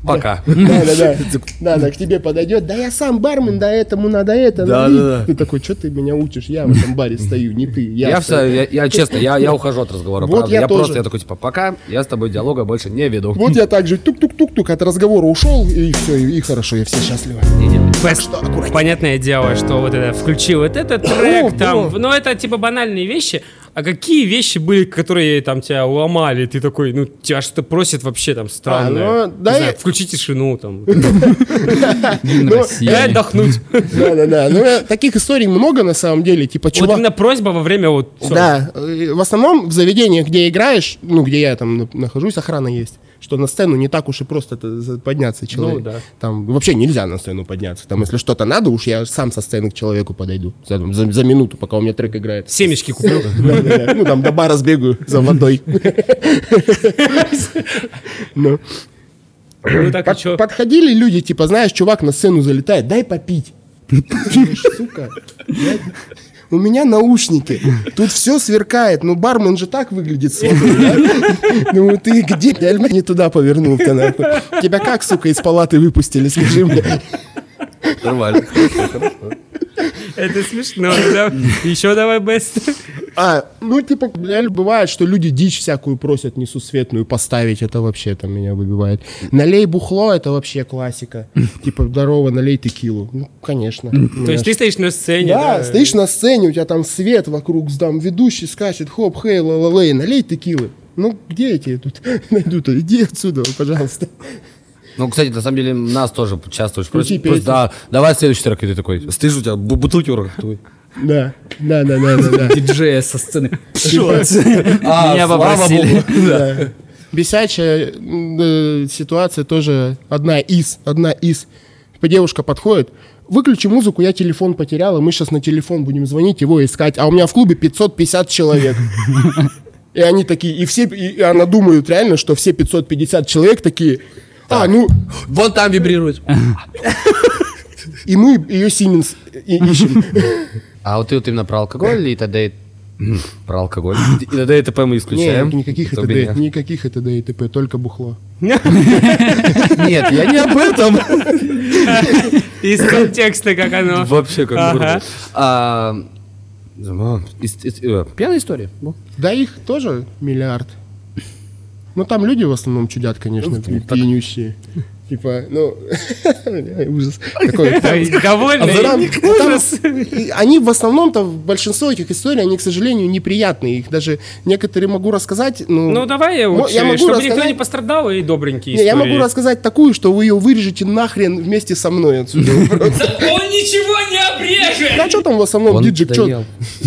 пока. Да, да, да. Да, да, к тебе подойдет. Да я сам бармен, да этому надо это. Да, налить». да, да. Ты такой, что ты меня учишь? Я в этом баре стою, не ты. Я все, стою». я, я честно, я, я ухожу от разговора. Вот я я просто, тоже. я такой, типа, пока, я с тобой диалога больше не веду. Вот я так же тук-тук-тук-тук от разговора ушел, и все, и, хорошо, и все счастливы. Понятное дело, что вот это включил вот этот трек там, ну это типа банальные вещи, а какие вещи были, которые там тебя ломали, ты такой, ну тебя что-то просит вообще там странное, А, ну, да и- знаю, включи тишину там, Ну, дай отдохнуть. Да, да, да. Ну, э, таких историй много на самом деле. Типа, Вот чувак... именно просьба во время вот. Да, э, в основном в заведениях, где играешь, ну, где я там на- нахожусь, охрана есть. Что на сцену не так уж и просто подняться человек. да. Там вообще нельзя на сцену подняться. Там, если что-то надо, уж я сам со сцены к человеку подойду. За, за- за минуту, пока у меня трек играет. Семечки да. Ну, там до бара сбегаю за водой. Ну. Ну так Под-? Подходили люди, типа, знаешь, чувак на сцену залетает, дай попить. Сука. У меня наушники, тут все сверкает, ну бармен же так выглядит? Ну ты где? Я не туда повернул-то, нахуй. Тебя как, сука, из палаты выпустили, скажи мне. Нормально, хорошо. Это смешно? Еще давай бест. А, ну, типа, реально бывает, что люди дичь всякую просят несусветную поставить, это вообще там меня выбивает. Налей бухло, это вообще классика. Типа, здорово, налей текилу. Ну, конечно. То есть ты стоишь на сцене, Да, стоишь на сцене, у тебя там свет вокруг, там ведущий скачет, хоп, хей, ла ла налей текилы. Ну, где тебе тут найду-то? Иди отсюда, пожалуйста. Ну, кстати, на самом деле, нас тоже часто очень просят. просто. Да, давай следующий трек, и ты такой, стыжу у тебя, бу- бутылки в руках твои. Да, да, да, да, да. Диджея со сцены. А, Меня попросили. Бесячая э, ситуация тоже одна из, одна из. Типа девушка подходит, выключи музыку, я телефон потеряла, мы сейчас на телефон будем звонить, его искать, а у меня в клубе 550 человек. И они такие, и все, и она думает реально, что все 550 человек такие, а, ну, Вон там вибрирует. и мы ее Сименс ищем. А вот ты вот именно про алкоголь и т.д. Про алкоголь. И т.д. и т.п. мы исключаем. Нет, никаких не- никаких ЭТД и ТП, только бухло. Нет, я не об этом. Из контекста, как оно. Вообще как. А, э, Пьяная история. Да их тоже миллиард. Ну там люди в основном чудят, конечно, пи- пьянющие. Типа, ну, ужас. Какой Ой, Довольно? А там- там- Ужас. они в основном-то, большинство этих историй, они, к сожалению, неприятные. Их даже некоторые могу рассказать. Ну, Ну давай я лучше, я могу чтобы никто рассказать- не пострадал, и добренькие Не, я истории. могу рассказать такую, что вы ее вырежете нахрен вместе со мной отсюда. Он ничего не обрежет! Да что там в основном диджик, что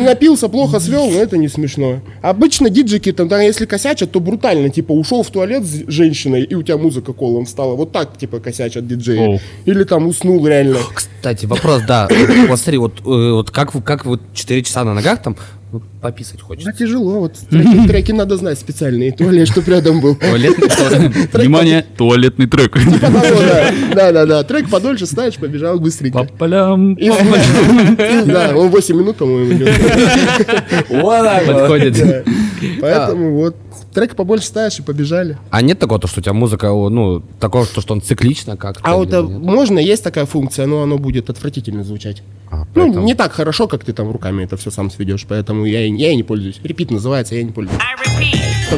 напился, плохо свел, но это не смешно. Обычно диджики, там, если косячат, то брутально, типа ушел в туалет с женщиной, и у тебя музыка колом встала. Вот так, типа, косячат диджеи. Оу. Или там уснул реально. Кстати, вопрос, да. Вот смотри, вот, э, вот как, вы- как вот 4 часа на ногах там пописать Да хочется. тяжело, вот треки, треки надо знать специальные, туалет, чтобы рядом был. Туалетный туалет. Внимание, туалетный трек. Типа того, да. Да, да, да. Трек подольше ставишь, побежал быстренько. По полям. И- Да, он 8 минут, по-моему, идет. Подходит. Да. Поэтому вот трек побольше ставишь и побежали. А нет такого, то, что у тебя музыка, ну, такого, что, он циклично как-то? А вот а, можно, есть такая функция, но оно будет отвратительно звучать. А, Ну, не так хорошо, как ты там руками это все сам сведешь, поэтому я, и- я и не пользуюсь. Репит называется, я не пользуюсь.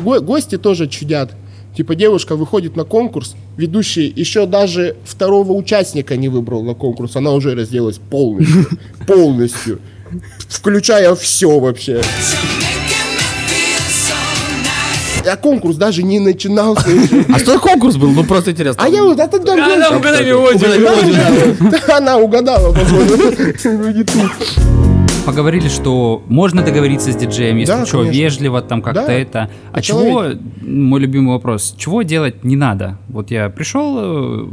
Го- Гости тоже чудят. Типа девушка выходит на конкурс, ведущий еще даже второго участника не выбрал на конкурс, она уже разделась полностью. Полностью. Включая все вообще. А конкурс даже не начинался. А что конкурс был? Ну, просто интересно. А я вот это мелодию. Да. Да, Она угадала, походу. Ну, не. Поговорили, что можно договориться с диджеем, если Да, что, конечно. вежливо там как-то Да. это. А По чего, мой любимый вопрос, чего делать не надо? Вот я пришел, э,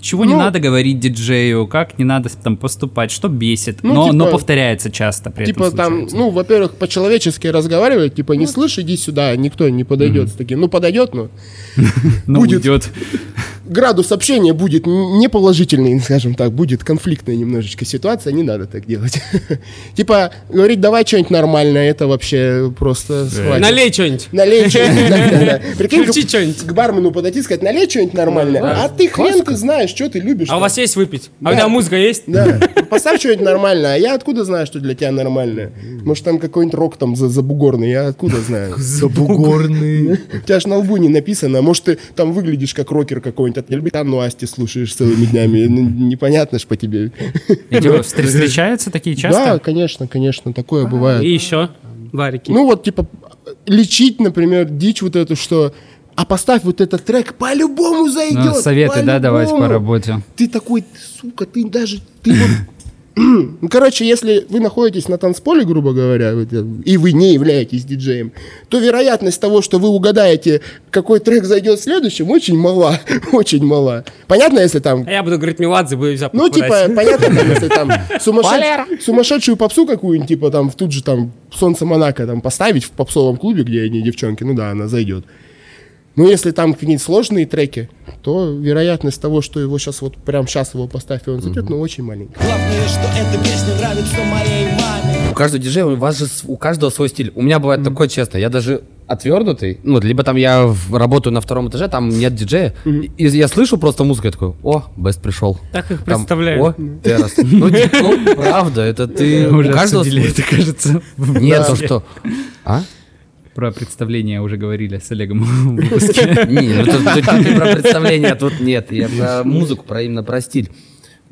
чего не Ну, надо говорить диджею, как не надо там поступать, что бесит, Ну, но, но типа- повторяется часто при Типа этом там, случается. ну, во-первых, по-человечески разговаривать, типа, не слышь, иди сюда, никто не подойдет с таким. Ну, подойдет, но Но будет. уйдет. Градус общения будет н- неположительный, скажем так, будет конфликтная немножечко ситуация, не надо так делать. Типа, говорить, давай что-нибудь нормальное, это вообще просто схватит. Налей что-нибудь. Налей что-нибудь. Прикинь, к- что-нибудь. к бармену подойти и сказать, налей что-нибудь нормальное. А ты хрен ты знаешь, что ты любишь. А у вас есть выпить? А у тебя музыка есть? Да, поставь что-нибудь нормальное. А я откуда знаю, что для тебя нормальное? Может, там какой-нибудь рок там за- забугорный, я откуда знаю? Забугорный. У тебя ж на лбу не написано. а Может, ты там выглядишь как рокер какой-нибудь, а ты Эльбитану Асти слушаешь целыми днями. Ну, непонятно ж по тебе. Вот встр- встречаются такие Да, часто? конечно, конечно, такое бывает. И еще варики. Ну вот, типа, лечить, например, дичь вот эту, что а поставь вот этот трек, по-любому зайдет. Ну, советы, да, давать по по-любому». работе. Ты такой, сука, ты даже, ты вот... Ну, короче, если вы находитесь на танцполе, грубо говоря, э, и вы не являетесь диджеем, то вероятность того, что вы угадаете, какой трек зайдет следующим, очень мала. Очень мала. Понятно, если там А я буду говорить Меладзе, буду взять ну, типа, понятно, если там сумасшедш- сумасшедшую попсу какую-нибудь, типа, там, в тут же, там, Солнце Монако, там, поставить в попсовом клубе, где одни девчонки, ну да, она зайдет. Но если там какие-нибудь сложные треки, то вероятность того, что его сейчас вот прям сейчас его поставь, и он зайдет, ну, очень маленькая. Главное, что эта песня нравится моей маме. У каждого диджея, у вас же у каждого свой стиль. У меня бывает такое, честно, я даже отвернутый, ну, либо там я работаю на втором этаже, там нет диджея, и я слышу просто музыку, я такой, о, Бест пришел. Так их Там, представляю. О, террас. Ну, типа, ну, правда, это ты... Уже у каждого это, кажется. в Нет, то что... А? Про представление уже говорили с Олегом в выпуске. Не, ну тут, не про представление, а тут нет. Я про музыку, про именно про стиль.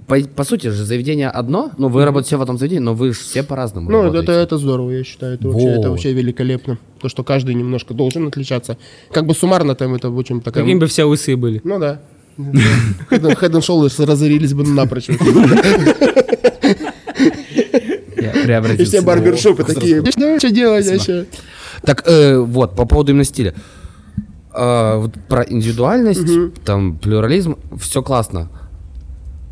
По, по сути же, заведение одно, ну, вы работаете все в одном заведении, но вы же все по-разному Ну, это, работаете. это, это здорово, я считаю. Это вообще, это вообще великолепно. То, что каждый немножко должен отличаться. Как бы суммарно там это очень такая... Какими бы все усы были. Ну да. Head and Shoulders разорились бы напрочь. Я И все барбершопы такие, что делать вообще? Так, э, вот, по поводу именно стиля. А, вот про индивидуальность, там, плюрализм, все классно.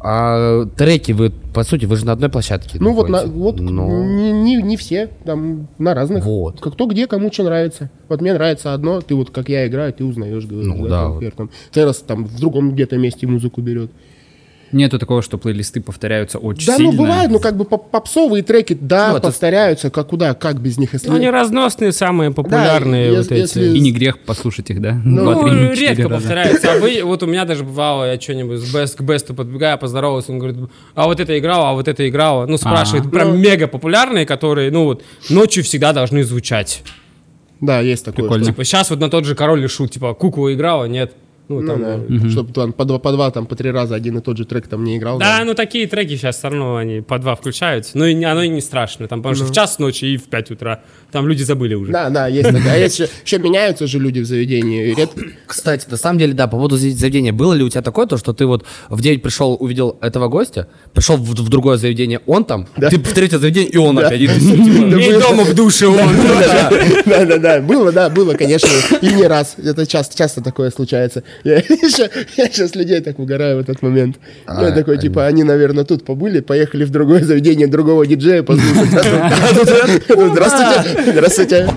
А треки вы, по сути, вы же на одной площадке. Ну вот, на, вот Но- не, не, не все, там на разных. Вот. Как кто где, кому что нравится. Вот мне нравится одно, ты вот как я играю, ты узнаешь, говоришь, Ну да, вот. там, Террас там в другом где-то месте музыку берет. Нету такого, что плейлисты повторяются очень Да, сильно. ну бывает, ну как бы поп- попсовые треки, да, Ну, это- повторяются, как куда, как без них, если... Ну, они разносные, самые популярные Да, вот если- эти. И не грех послушать их, да? Ну, Два, Ну, три, четыре редко раза. повторяется. А вы, вот у меня даже бывало, я что-нибудь с Best, к Бесту подбегаю, поздоровался, он говорит, а вот это играло, а вот это играло. Ну, спрашивает, А. прям Ну. мега популярные, которые, ну вот, ночью всегда должны звучать. Да, есть такое. Прикольно. Типа, сейчас вот на тот же король и шут, типа, кукла играла, нет. Ну, Ну, там, да, э, чтобы там по два, по два, там по три раза один и тот же трек там не играл. Да, ну такие треки сейчас все равно они по два включаются. Ну, и оно и не страшно. Там, потому что Ну. в час ночи и в 5 утра. Там люди забыли уже. Да, да, есть такая. А есть еще, еще меняются же люди в заведении. Ред- Кстати, на самом деле, да, по поводу заведения. Было ли у тебя такое, то, что ты вот в 9 пришел, увидел этого гостя, пришел в, в другое заведение, он там, ты в третье заведение, и он опять. И ты, типа, И дома в душе он. Да, да, да, было, да, было, конечно, и не раз. Это часто, часто такое случается. Я я сейчас людей так угораю в этот момент. Я А, такой, типа, они, наверное, тут побыли, поехали в другое заведение другого диджея послушать. А а Здравствуйте, здравствуйте.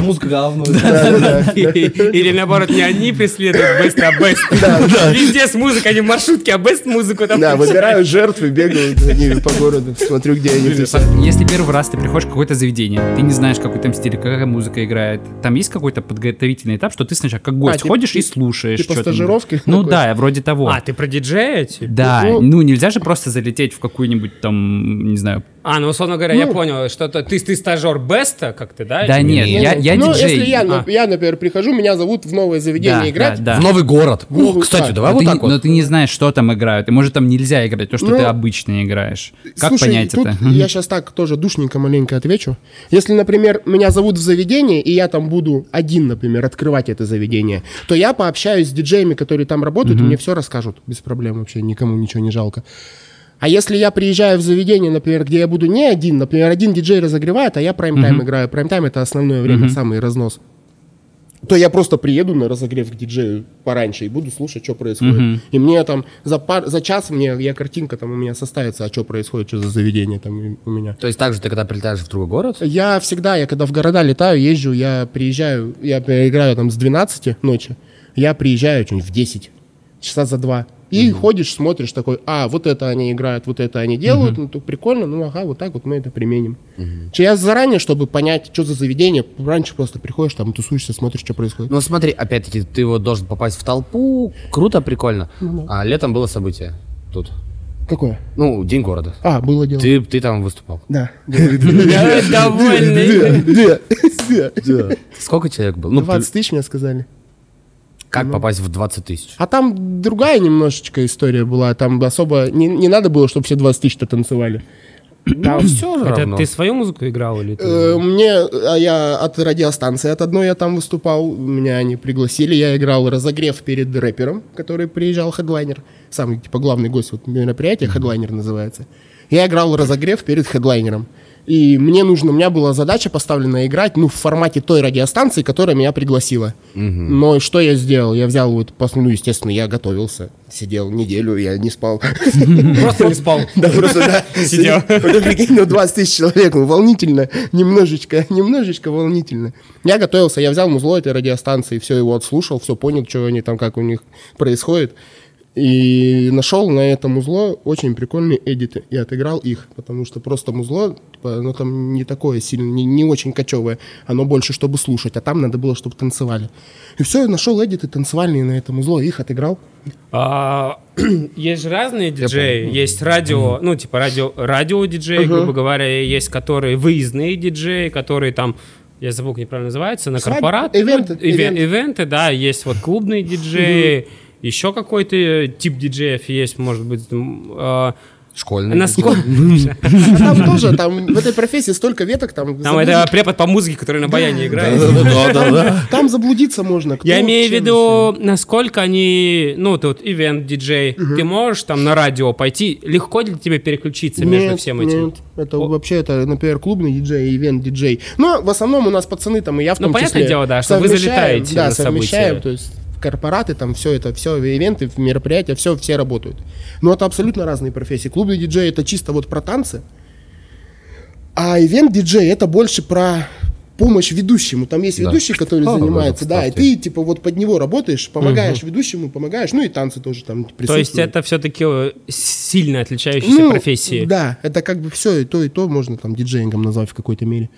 Музыка говно. Или наоборот, не они преследуют Бест, а Бест. Везде с музыкой, они в маршрутке, а Бест музыку там. Да, выбираю жертвы, бегаю они по городу, смотрю, где они. Если первый раз ты приходишь в какое-то заведение, ты не знаешь, какой там стиль, какая музыка играет, там есть какой-то подготовительный этап, что ты сначала как гость типа- ходишь и слушаешь. что там. стажировки Ну такой? да, вроде того. А, ты про диджея? типа? Да, Ну, ну нельзя же просто залететь в какую-нибудь там, не знаю. А, ну, условно говоря, я понял, что то ты, ты стажер Беста, как ты, да? Да нет, я, я ну, диджей. если я, А. я, например, прихожу, меня зовут в новое заведение Да, играть. да, да. В новый город. Ну, О, кстати, да. давай но, вот ты, так не- но вот. ты не знаешь, что там играют. И может там нельзя играть то, что Ну, ты обычно играешь. Как Слушай, понять тут это? я сейчас так тоже душненько маленько отвечу. Если, например, меня зовут в заведение, и я там буду один, например, открывать это заведение, то я пообщаюсь с диджеями, которые там работают, и мне все расскажут без проблем вообще, никому ничего не жалко. А если я приезжаю в заведение, например, где я буду не один, например, один диджей разогревает, а я прайм-тайм играю, прайм-тайм это основное время, самый разнос, то я просто приеду на разогрев к диджею пораньше и буду слушать, что происходит. И мне там за, пар, за час мне, я картинка там у меня составится, а что происходит, что за заведение там у меня. То есть так же ты, когда прилетаешь в другой город, Я всегда, я когда в города летаю, езжу, я приезжаю, я играю там с 12 ночи, я приезжаю что-нибудь в 10, часа за два. И ходишь, смотришь такой, а, вот это они играют, вот это они делают, ну, то прикольно, ну, ага, вот так вот мы это применим. Че, Я заранее, чтобы понять, что за заведение, раньше просто приходишь, там, тусуешься, смотришь, что происходит. Ну смотри, опять-таки, ты вот должен попасть в толпу, круто, прикольно. А летом было событие тут. Какое? Ну, День города. А, было дело. Ты, ты там выступал. Да. Я довольный. Да, да. Сколько человек был? Ну, 20 тысяч мне сказали. Как попасть в 20 тысяч? А там другая немножечко история была. Там особо не, не надо было, чтобы все 20 тысяч-то танцевали. Там Все же Это равно. ты свою музыку играл или ты? Э, Мне, а я от радиостанции от одной я там выступал, меня они пригласили, я играл разогрев перед рэпером, который приезжал, хедлайнер, самый, типа, главный гость вот мероприятия, хедлайнер называется. Я играл разогрев перед хедлайнером. И мне нужно, у меня была задача поставлена играть, ну, в формате той радиостанции, которая меня пригласила. Но что я сделал? Я взял вот, ну, естественно, я готовился, сидел неделю, я не спал. Просто не спал. Да, просто, да. Сидел. Прикинь, ну, 20 тысяч человек, ну, волнительно, немножечко, немножечко волнительно. Я готовился, я взял музло этой радиостанции, все его отслушал, все понял, что они там, как у них происходит. И нашел на это музло очень прикольные эдиты и отыграл их, потому что просто музло, типа, оно там не такое сильно, не, не очень кочевое, оно больше, чтобы слушать, а там надо было, чтобы танцевали. И все, я нашел эдиты танцевальные на это музло, их отыграл. А, есть же разные диджеи. Есть радио, ну, типа радио, радио диджеи, Ага. грубо говоря, есть которые выездные диджеи, которые там, я забыл, как они правильно называются, на корпорат. ивенты, ну, ивен- ивенты. ивенты, да, есть вот клубные диджеи, еще какой-то тип диджеев есть, может быть, а, Школьный. Насколько... Там тоже, там в этой профессии столько веток, там... Там это препод по музыке, который на баяне играет. Там заблудиться можно. Я имею в виду, насколько они, ну, вот ивент диджей, ты можешь там на радио пойти, легко ли тебе переключиться между всем этим? Нет, это вообще, это, например, клубный диджей, ивент-диджей. Но в основном у нас пацаны там, и я в Ну, том понятное числе. дело, да, что вы залетаете Да, на совмещаем, события. то есть корпораты, там все это, все ивенты, мероприятия, все, все работают. Но это абсолютно разные профессии. Клубный диджей это чисто вот про танцы, а ивент-диджей это больше про помощь ведущему. Там есть Да. ведущий, который А, занимается, да, и ты типа вот под него работаешь, помогаешь ведущему, помогаешь, ну и танцы тоже там присутствуют. То есть это все-таки сильно отличающиеся Ну, профессии. Да, это как бы все и то, и то можно там диджеингом назвать в какой-то мере.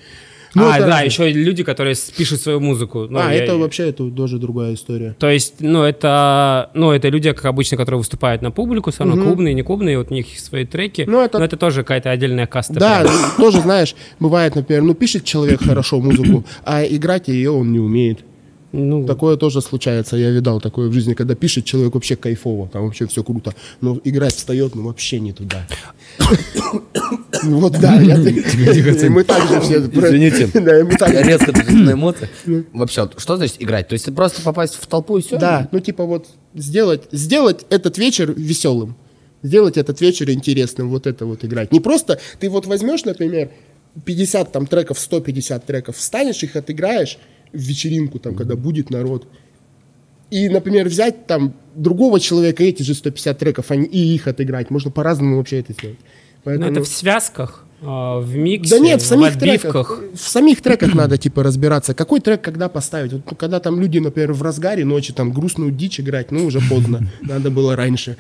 Ну, а, это да, еще люди, которые пишут свою музыку. Ну, а, я- это вообще это тоже другая история. То есть, ну, это, ну, это люди, как обычно, которые выступают на публику, все равно Мгм. клубные, не клубные, вот у них свои треки. Ну, это- Но это тоже какая-то отдельная каста. Да, прям. тоже, знаешь, бывает, например, ну, пишет человек хорошо музыку, а играть ее он не умеет. Ну, Такое тоже случается, я видал такое в жизни, когда пишет человек вообще кайфово, там вообще все круто, но играть встает, ну, вообще не туда. Ну, Вот да, мы так же все... Извините, резко на эмоции. Вообще, вот что значит играть? То есть это просто попасть в толпу и все? Да, ну типа вот сделать, сделать этот вечер веселым, сделать этот вечер интересным, вот это вот играть. Не просто ты вот возьмешь, например, 50 там треков, 150 треков, встанешь их отыграешь в вечеринку, там, когда будет народ. И, например, взять там другого человека, эти же 150 треков, не- и их отыграть. Можно по-разному вообще это сделать. Поэтому- это в связках, а, в миксе, да нет, в самих отбивках. треках. В самих треках надо типа разбираться, какой трек когда поставить. Вот, ну, когда там люди, например, в разгаре ночи там грустную дичь играть, ну уже поздно. Надо было раньше.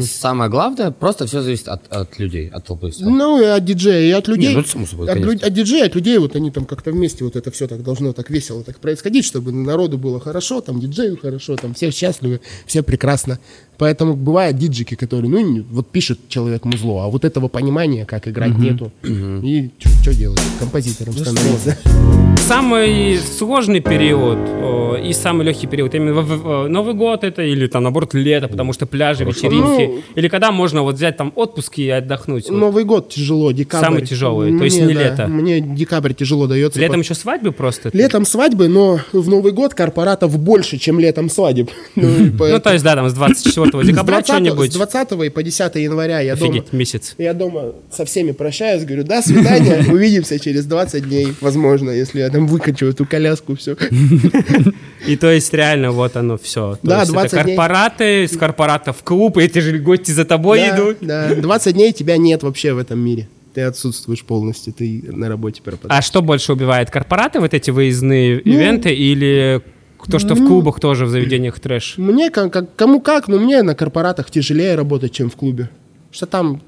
Самое главное, просто все зависит от, от людей, от толпы. Ну и от диджея, и от людей. Не, ну, это само собой, от, люд- от диджея, от людей, вот они там как-то вместе вот это все так должно так весело так происходить, чтобы народу было хорошо, там диджею хорошо, там все счастливы, все прекрасно. Поэтому бывают диджики, которые, ну, вот пишет человек музло, а вот этого понимания, как играть, нету. И что делать? Композитором становится. Самый сложный период о, и самый легкий период именно в- в- Новый год это или там наоборот лето, потому что пляжи, вечеринки. Ну, или когда можно вот взять там отпуск и отдохнуть. Вот. Новый год тяжело, декабрь. Самый тяжелый, то есть Мне, не да, лето. Мне декабрь тяжело дается. Летом еще свадьбы просто. Летом свадьбы, но в Новый год корпоратов больше, чем летом свадеб. Ну, Ну, то есть, да, там с 24 декабря с 20, что-нибудь. С 20 по 10 января я дома, Офигеть, месяц. я дома со всеми прощаюсь, говорю, до свидания, увидимся через 20 дней, возможно, если я там выкачу эту коляску, все. И то есть реально вот оно все. Да, есть 20 это дней. корпораты, с корпоратов в клуб, эти же гости за тобой Да, идут. да, 20 дней тебя нет вообще в этом мире. Ты отсутствуешь полностью, ты на работе пропадаешь. А что больше убивает? Корпораты, вот эти выездные Ну, ивенты, или то, что в ну, клубах тоже, в заведениях трэш? Мне, как- кому как, но мне на корпоратах тяжелее работать, чем в клубе. Что там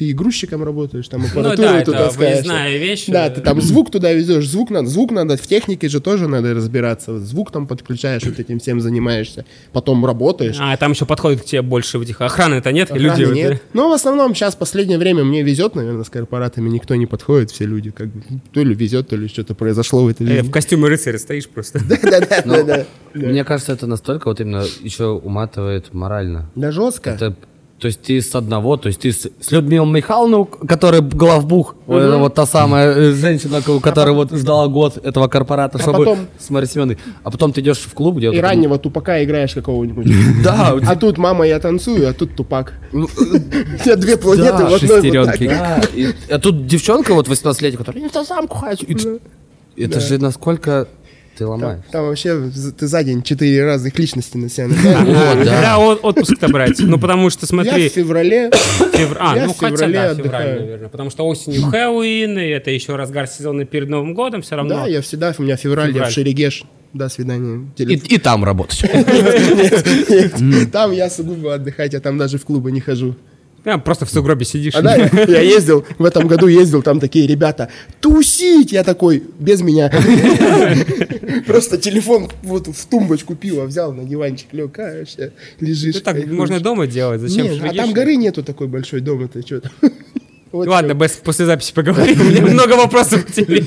ты и грузчиком работаешь, там аппаратуру Ну да, ты это таскаешь. выездная вещь. Да, э, ты там звук туда везешь, звук надо, звук надо, в технике же тоже надо разбираться. Вот Звук там подключаешь, вот этим всем занимаешься, потом работаешь. А, там еще подходит к тебе больше в этих... Охраны-то нет, Охраны люди... вот, нет. э, Но в основном сейчас последнее время мне везет, наверное, с корпоратами никто не подходит, все люди как бы то ли везет, то ли что-то произошло в этой э, жизни. В костюме рыцаря стоишь просто. Да-да-да. Ну. Мне кажется, это настолько вот именно еще уматывает морально. Да жестко. Это То есть ты с одного, то есть ты с, с Людмилой Михайловной, которая главбух, вот, это вот та самая э, женщина, у которой вот ждала год этого корпората, А чтобы потом- с Марьей Семеновной. А потом ты идешь в клуб, где... И это- раннего тупака играешь какого-нибудь. Да, А тут мама, я танцую, а тут тупак. У тебя две планеты в одной а тут девчонка вот 18-летняя, которая хочу. И ты- Это же насколько ты ломаешь. Там вообще з- ты за день четыре разных личности на себя А. Когда от- отпуск-то брать? Ну, потому что, смотри... Я в феврале. Февр- А, ну в хотя феврале да, февраль, наверное. Потому что осенью Хэллоуин, и это еще разгар сезона перед Новым годом, все равно. Да, я всегда, у меня февраль, я в Шерегеш. До свидания. И, и там работать. Там я сугубо отдыхать, я там даже в клубы не хожу. А, просто в сугробе сидишь. А да, я я ездил, в этом году ездил, там такие ребята, тусить! Я такой, без меня. Просто телефон вот в тумбочку пива взял, на диванчик лег, а вообще лежишь. Ну, так кайфуешь. можно дома делать, зачем а там горы нету такой большой дома, ты что Ладно, Бэс, после записи поговорим. У меня много вопросов к тебе.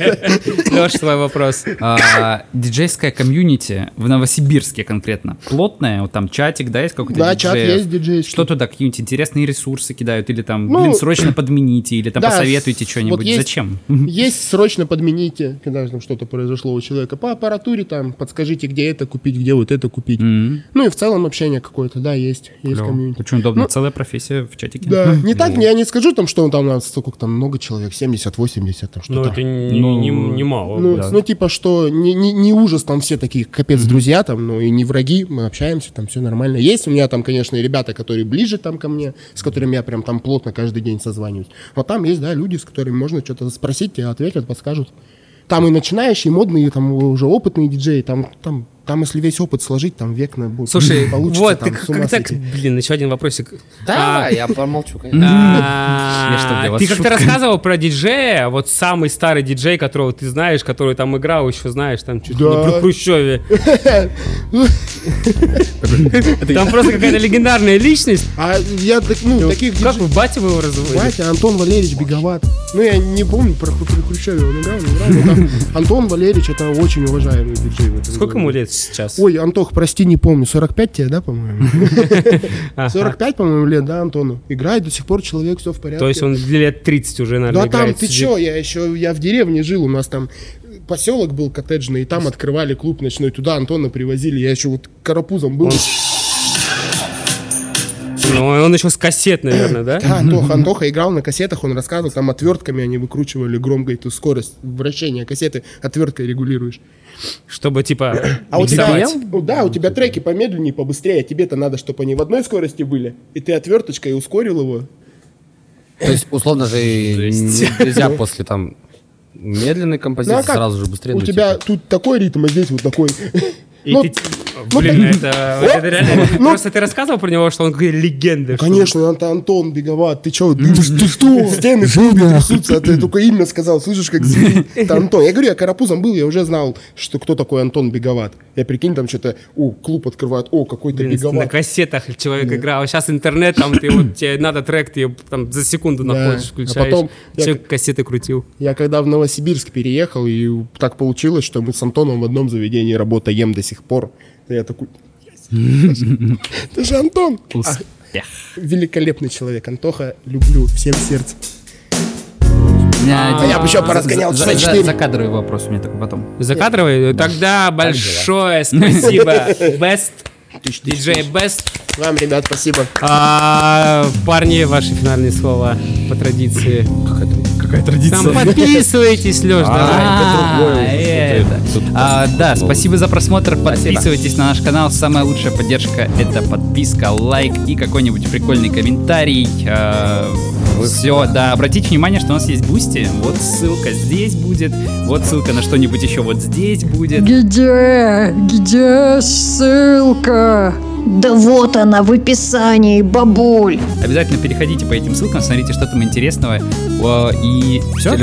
Леш, свой вопрос. А, диджейская комьюнити в Новосибирске конкретно плотная, вот там чатик, да, есть какой-то Да, чат есть диджейский. Что туда, какие-нибудь интересные ресурсы кидают, или там, Ну, блин, срочно подмените, или там посоветуйте что-нибудь, вот есть- зачем? Есть срочно подмените, когда там что-то произошло у человека. По аппаратуре там подскажите, где это купить, где вот это купить. Ну и в целом общение какое-то, да, есть. Есть комьюнити. Очень удобно, Ну, целая профессия в чатике. Да, не так, я не скажу там, что там нас сколько там много человек, 70-80 там что-то. Ну, это не- Ну, не- не мало, Ну, да. ну, типа, что не, не, не ужас, там все такие капец друзья там, ну и не враги, мы общаемся, там все нормально. Есть у меня там, конечно, и ребята, которые ближе там ко мне, с которыми я прям там плотно каждый день созваниваюсь. Но там есть, да, люди, с которыми можно что-то спросить, тебе ответят, подскажут. Там и начинающие, и модные, там уже опытные диджеи, там, там, там, если весь опыт сложить, там век на будет. Слушай, получится, вот, там, ты как так, блин, еще один вопросик. Да, А, я помолчу, конечно. а, Ты как-то рассказывал про диджея, вот самый старый диджей, которого ты знаешь, который там играл, еще знаешь, там чуть ли не Да. при Хрущеве. Там просто какая-то легендарная личность. А я, так, ну, таких Как диджей- вы батя вы его разводите? Батя, Антон Валерьевич Беговат. Ну, я не помню, про Хрущеве он играл, не играл. но там Антон Валерьевич, это очень уважаемый диджей. Сколько ему лет сейчас? Ой, Антох, прости, не помню. 45 тебе, да, по-моему? 45, по-моему, лет, да, Антону? Играет до сих пор, человек, все в порядке. То есть он лет 30 уже, наверное, Да там, ты чё, я еще, я в деревне жил, у нас там поселок был коттеджный, и там открывали клуб ночной, туда Антона привозили, я еще вот карапузом был. Ну, он еще с кассет, наверное, да? Да, Антоха, Антоха играл на кассетах, он рассказывал, там отвертками они выкручивали громко эту скорость вращения кассеты, отверткой регулируешь. Чтобы, типа, А у тебя, ну да, у тебя треки помедленнее, побыстрее, а тебе-то надо, чтобы они в одной скорости были, и ты отверточкой ускорил его. То есть, условно же, нельзя после там медленной Ну, композиции а как? сразу же быстрее. У ну, тебя типа. тут такой ритм, а здесь вот такой. И Ну, ты, ну, блин, так- это, О! это реально... Ну, Просто ты рассказывал про него, что он какой легенда. что- Конечно, это Антон Беговат, ты чё, ты, ты что? Стены трясутся, а ты только имя сказал, слышишь, как зверь. Это Антон. Я говорю, я карапузом был, я уже знал, что кто такой Антон Беговат. Я прикинь, там что-то, о, клуб открывают, о, какой-то Блин, на Беговат. кассетах человек играл. Сейчас интернет, там ты вот тебе надо трек, ты там за секунду Да. находишь, А включаешь. потом я- Человек кассеты крутил. Я когда в Новосибирск переехал, и так получилось, что мы с Антоном в одном заведении работаем до сих пор. Я такой, это же Антон. А, Успех. великолепный человек. Антоха, люблю всем сердцем. А я бы еще поразгонял за- за-. Закадровый вопрос у меня такой потом. Закадровый? Тогда большое спасибо. Best. Диджей Best. Вам, ребят, спасибо. А, парни, ваши финальные слова по традиции. Какая традиция? Там подписывайтесь, Леш, давай. Это. А, Да, спасибо за просмотр. Подписывайтесь на наш канал. Самая лучшая поддержка — это подписка, лайк и какой-нибудь прикольный комментарий. Все, да, обратите внимание, что у нас есть Бусти. Вот ссылка здесь будет. Вот ссылка на что-нибудь еще вот здесь будет. Где? Где ссылка? Да вот она в описании, бабуль. Обязательно переходите по этим ссылкам, смотрите, что там интересного. О, И все.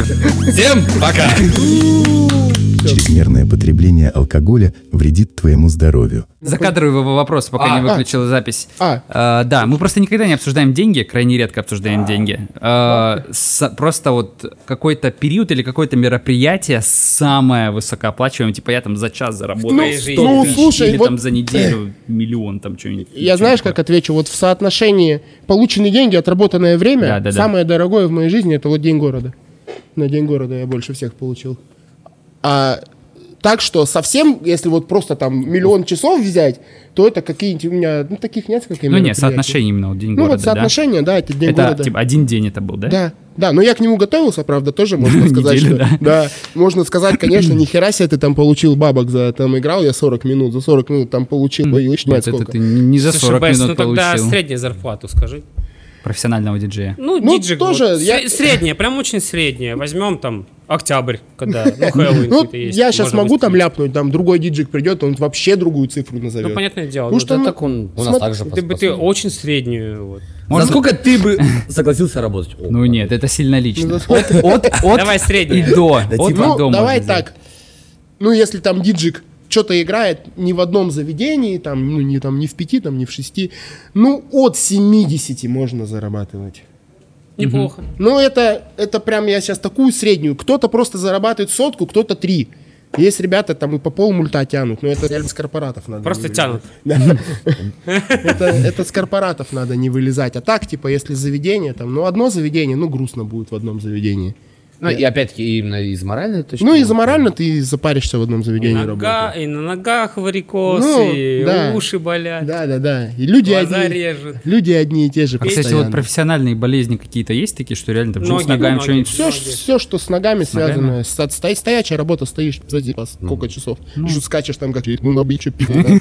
Всем пока! Чрезмерное потребление алкоголя вредит твоему здоровью? Закадровый вопрос, пока А, не выключила запись. А. А, да, мы просто никогда не обсуждаем деньги, крайне редко обсуждаем деньги. А, с- просто вот какой-то период или какое-то мероприятие самое высокооплачиваемое, типа я там за час заработал Ну, 100 ну, тысяч, слушай, или вот- там за неделю миллион там что-нибудь. Я знаешь, как отвечу? Вот в соотношении полученные деньги, отработанное время, Да, да, да. самое дорогое в моей жизни это вот День города. На День города я больше всех получил. А так что совсем, если вот просто там миллион часов взять, то это какие-нибудь у меня, ну таких несколько Ну не, мероприятий. соотношение именно вот день Ну города, вот соотношение, да, это День это города. типа один день это был, да? Да, да, но я к нему готовился, правда, тоже можно сказать, Неделю, что... да. Да, можно сказать, конечно, нихера себе ты там получил бабок за... Там играл я 40 минут, за 40 минут там получил... Очень Нет, это сколько. ты не за Слушай, 40 Бэс, минут ну тогда получил. среднюю зарплату скажи. Профессионального диджея. Ну, Ну, диджик тоже вот, я- сре- средняя, прям очень средняя. Возьмем там октябрь, когда, ну, Хэллоуин Ну, есть. я сейчас могу там ляпнуть, там другой диджик придет, он вообще другую цифру назовет. Ну, понятное дело. Ну, что, да ну, Так он у нас так же Ты бы ты очень среднюю. Вот. За сколько ты бы согласился работать? О, Ну нет, это сильно лично. От, от, от Давай и среднюю. до. Да От типа, и Ну, до давай так. Ну, если там диджик что-то играет не в одном заведении, там, ну, не, там, не в пяти, там, не в шести, ну, от 70 можно зарабатывать. Неплохо. Ну, это, это прям я сейчас такую среднюю. Кто-то просто зарабатывает сотку, кто-то три. Есть ребята там и по пол мульта тянут, но это реально с корпоратов надо. Просто не тянут. это с корпоратов надо не вылезать. А так, типа, если заведение, там, ну, одно заведение, ну, грустно будет в одном заведении. Ну, и опять-таки именно из моральной точки Ну, и за зрения. морально ты запаришься в одном И, заведении нога, работать. и на ногах варикоз, Ну, и да. уши болят, Да, да, да. И люди глаза одни, режут. люди одни и те же. А, кстати, вот постоянно. профессиональные болезни какие-то есть такие, что реально там Ноги, с ногами ноги. что-нибудь... Все, все, что с ногами ногами? связано, с, от- сто- стоячая работа, стоишь, сзади вас сколько часов, Ну. Скачешь там как ну надо еще пиво надо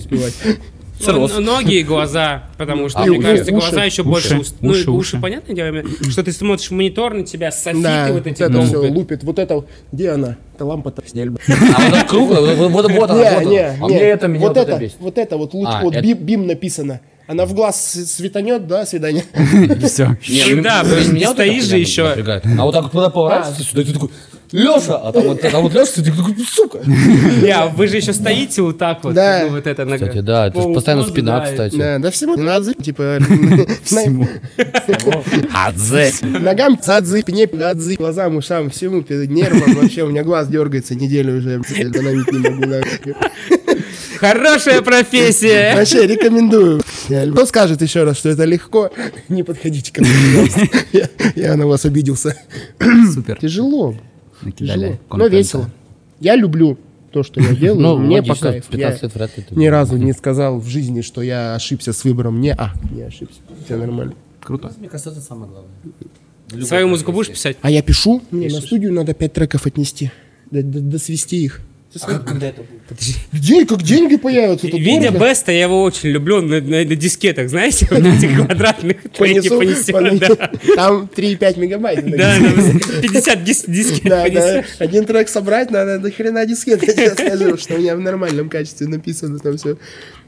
Ну, н- ноги и глаза, потому что, А, мне уши, кажется, уши, глаза еще уши, больше... ус- Ну, уши, и уши, уши. понятное дело, что ты смотришь в монитор на тебя, софиты Да, вот вот эти это все лупит, вот это, где она? Это лампа-то сняль. А вот это круглое, вот, вот, вот она, Не, вот она. не, А не, мне это, меня вот вот это это, вот это вот луч, А, вот это- бим, бим написано. Она в глаз светанет, да, свидание. Все. Не, ну, Да, меня вот стоишь же еще. А вот так вот куда поворачиваешься сюда, ты такой, Леша, а там вот, там вот Леша, ты такой, сука. Не, а вы же еще стоите вот так вот. Да. ну, вот это нога. Кстати, да, это По постоянно спина, да, кстати. Да, да всему надо, типа, Всему. Адзе. ногам цадзы, пне, адзы, глазам, ушам, всему, нервам, вообще у меня глаз дергается неделю уже, остановить не могу. Хорошая профессия. Вообще рекомендую. Кто скажет еще раз, что это легко, не подходите ко мне, я на вас обиделся. Супер. Тяжело, Накидали но весело. Я люблю то, что я делаю, Ну, мне по кайфу. в 15 Я лет вряд ли ты ни разу не сказал в жизни, что я ошибся с выбором. Не, а, не ошибся. Все нормально. Круто. Мне кажется, это самое главное. Свою музыку будешь писать? А я пишу, мне на студию надо пять треков отнести, д- д- досвести их. День, как деньги появятся, это Видя дорого. Беста, я его очень люблю на, на- на дискетах, знаете, вот этих квадратных Понесу, понесет, понесу. да. Там 3,5 мегабайт. Да, да, 50 дис- дискет Да, да. Один трек собрать надо до хрена дискет, я тебе скажу, что у меня в нормальном качестве написано там все.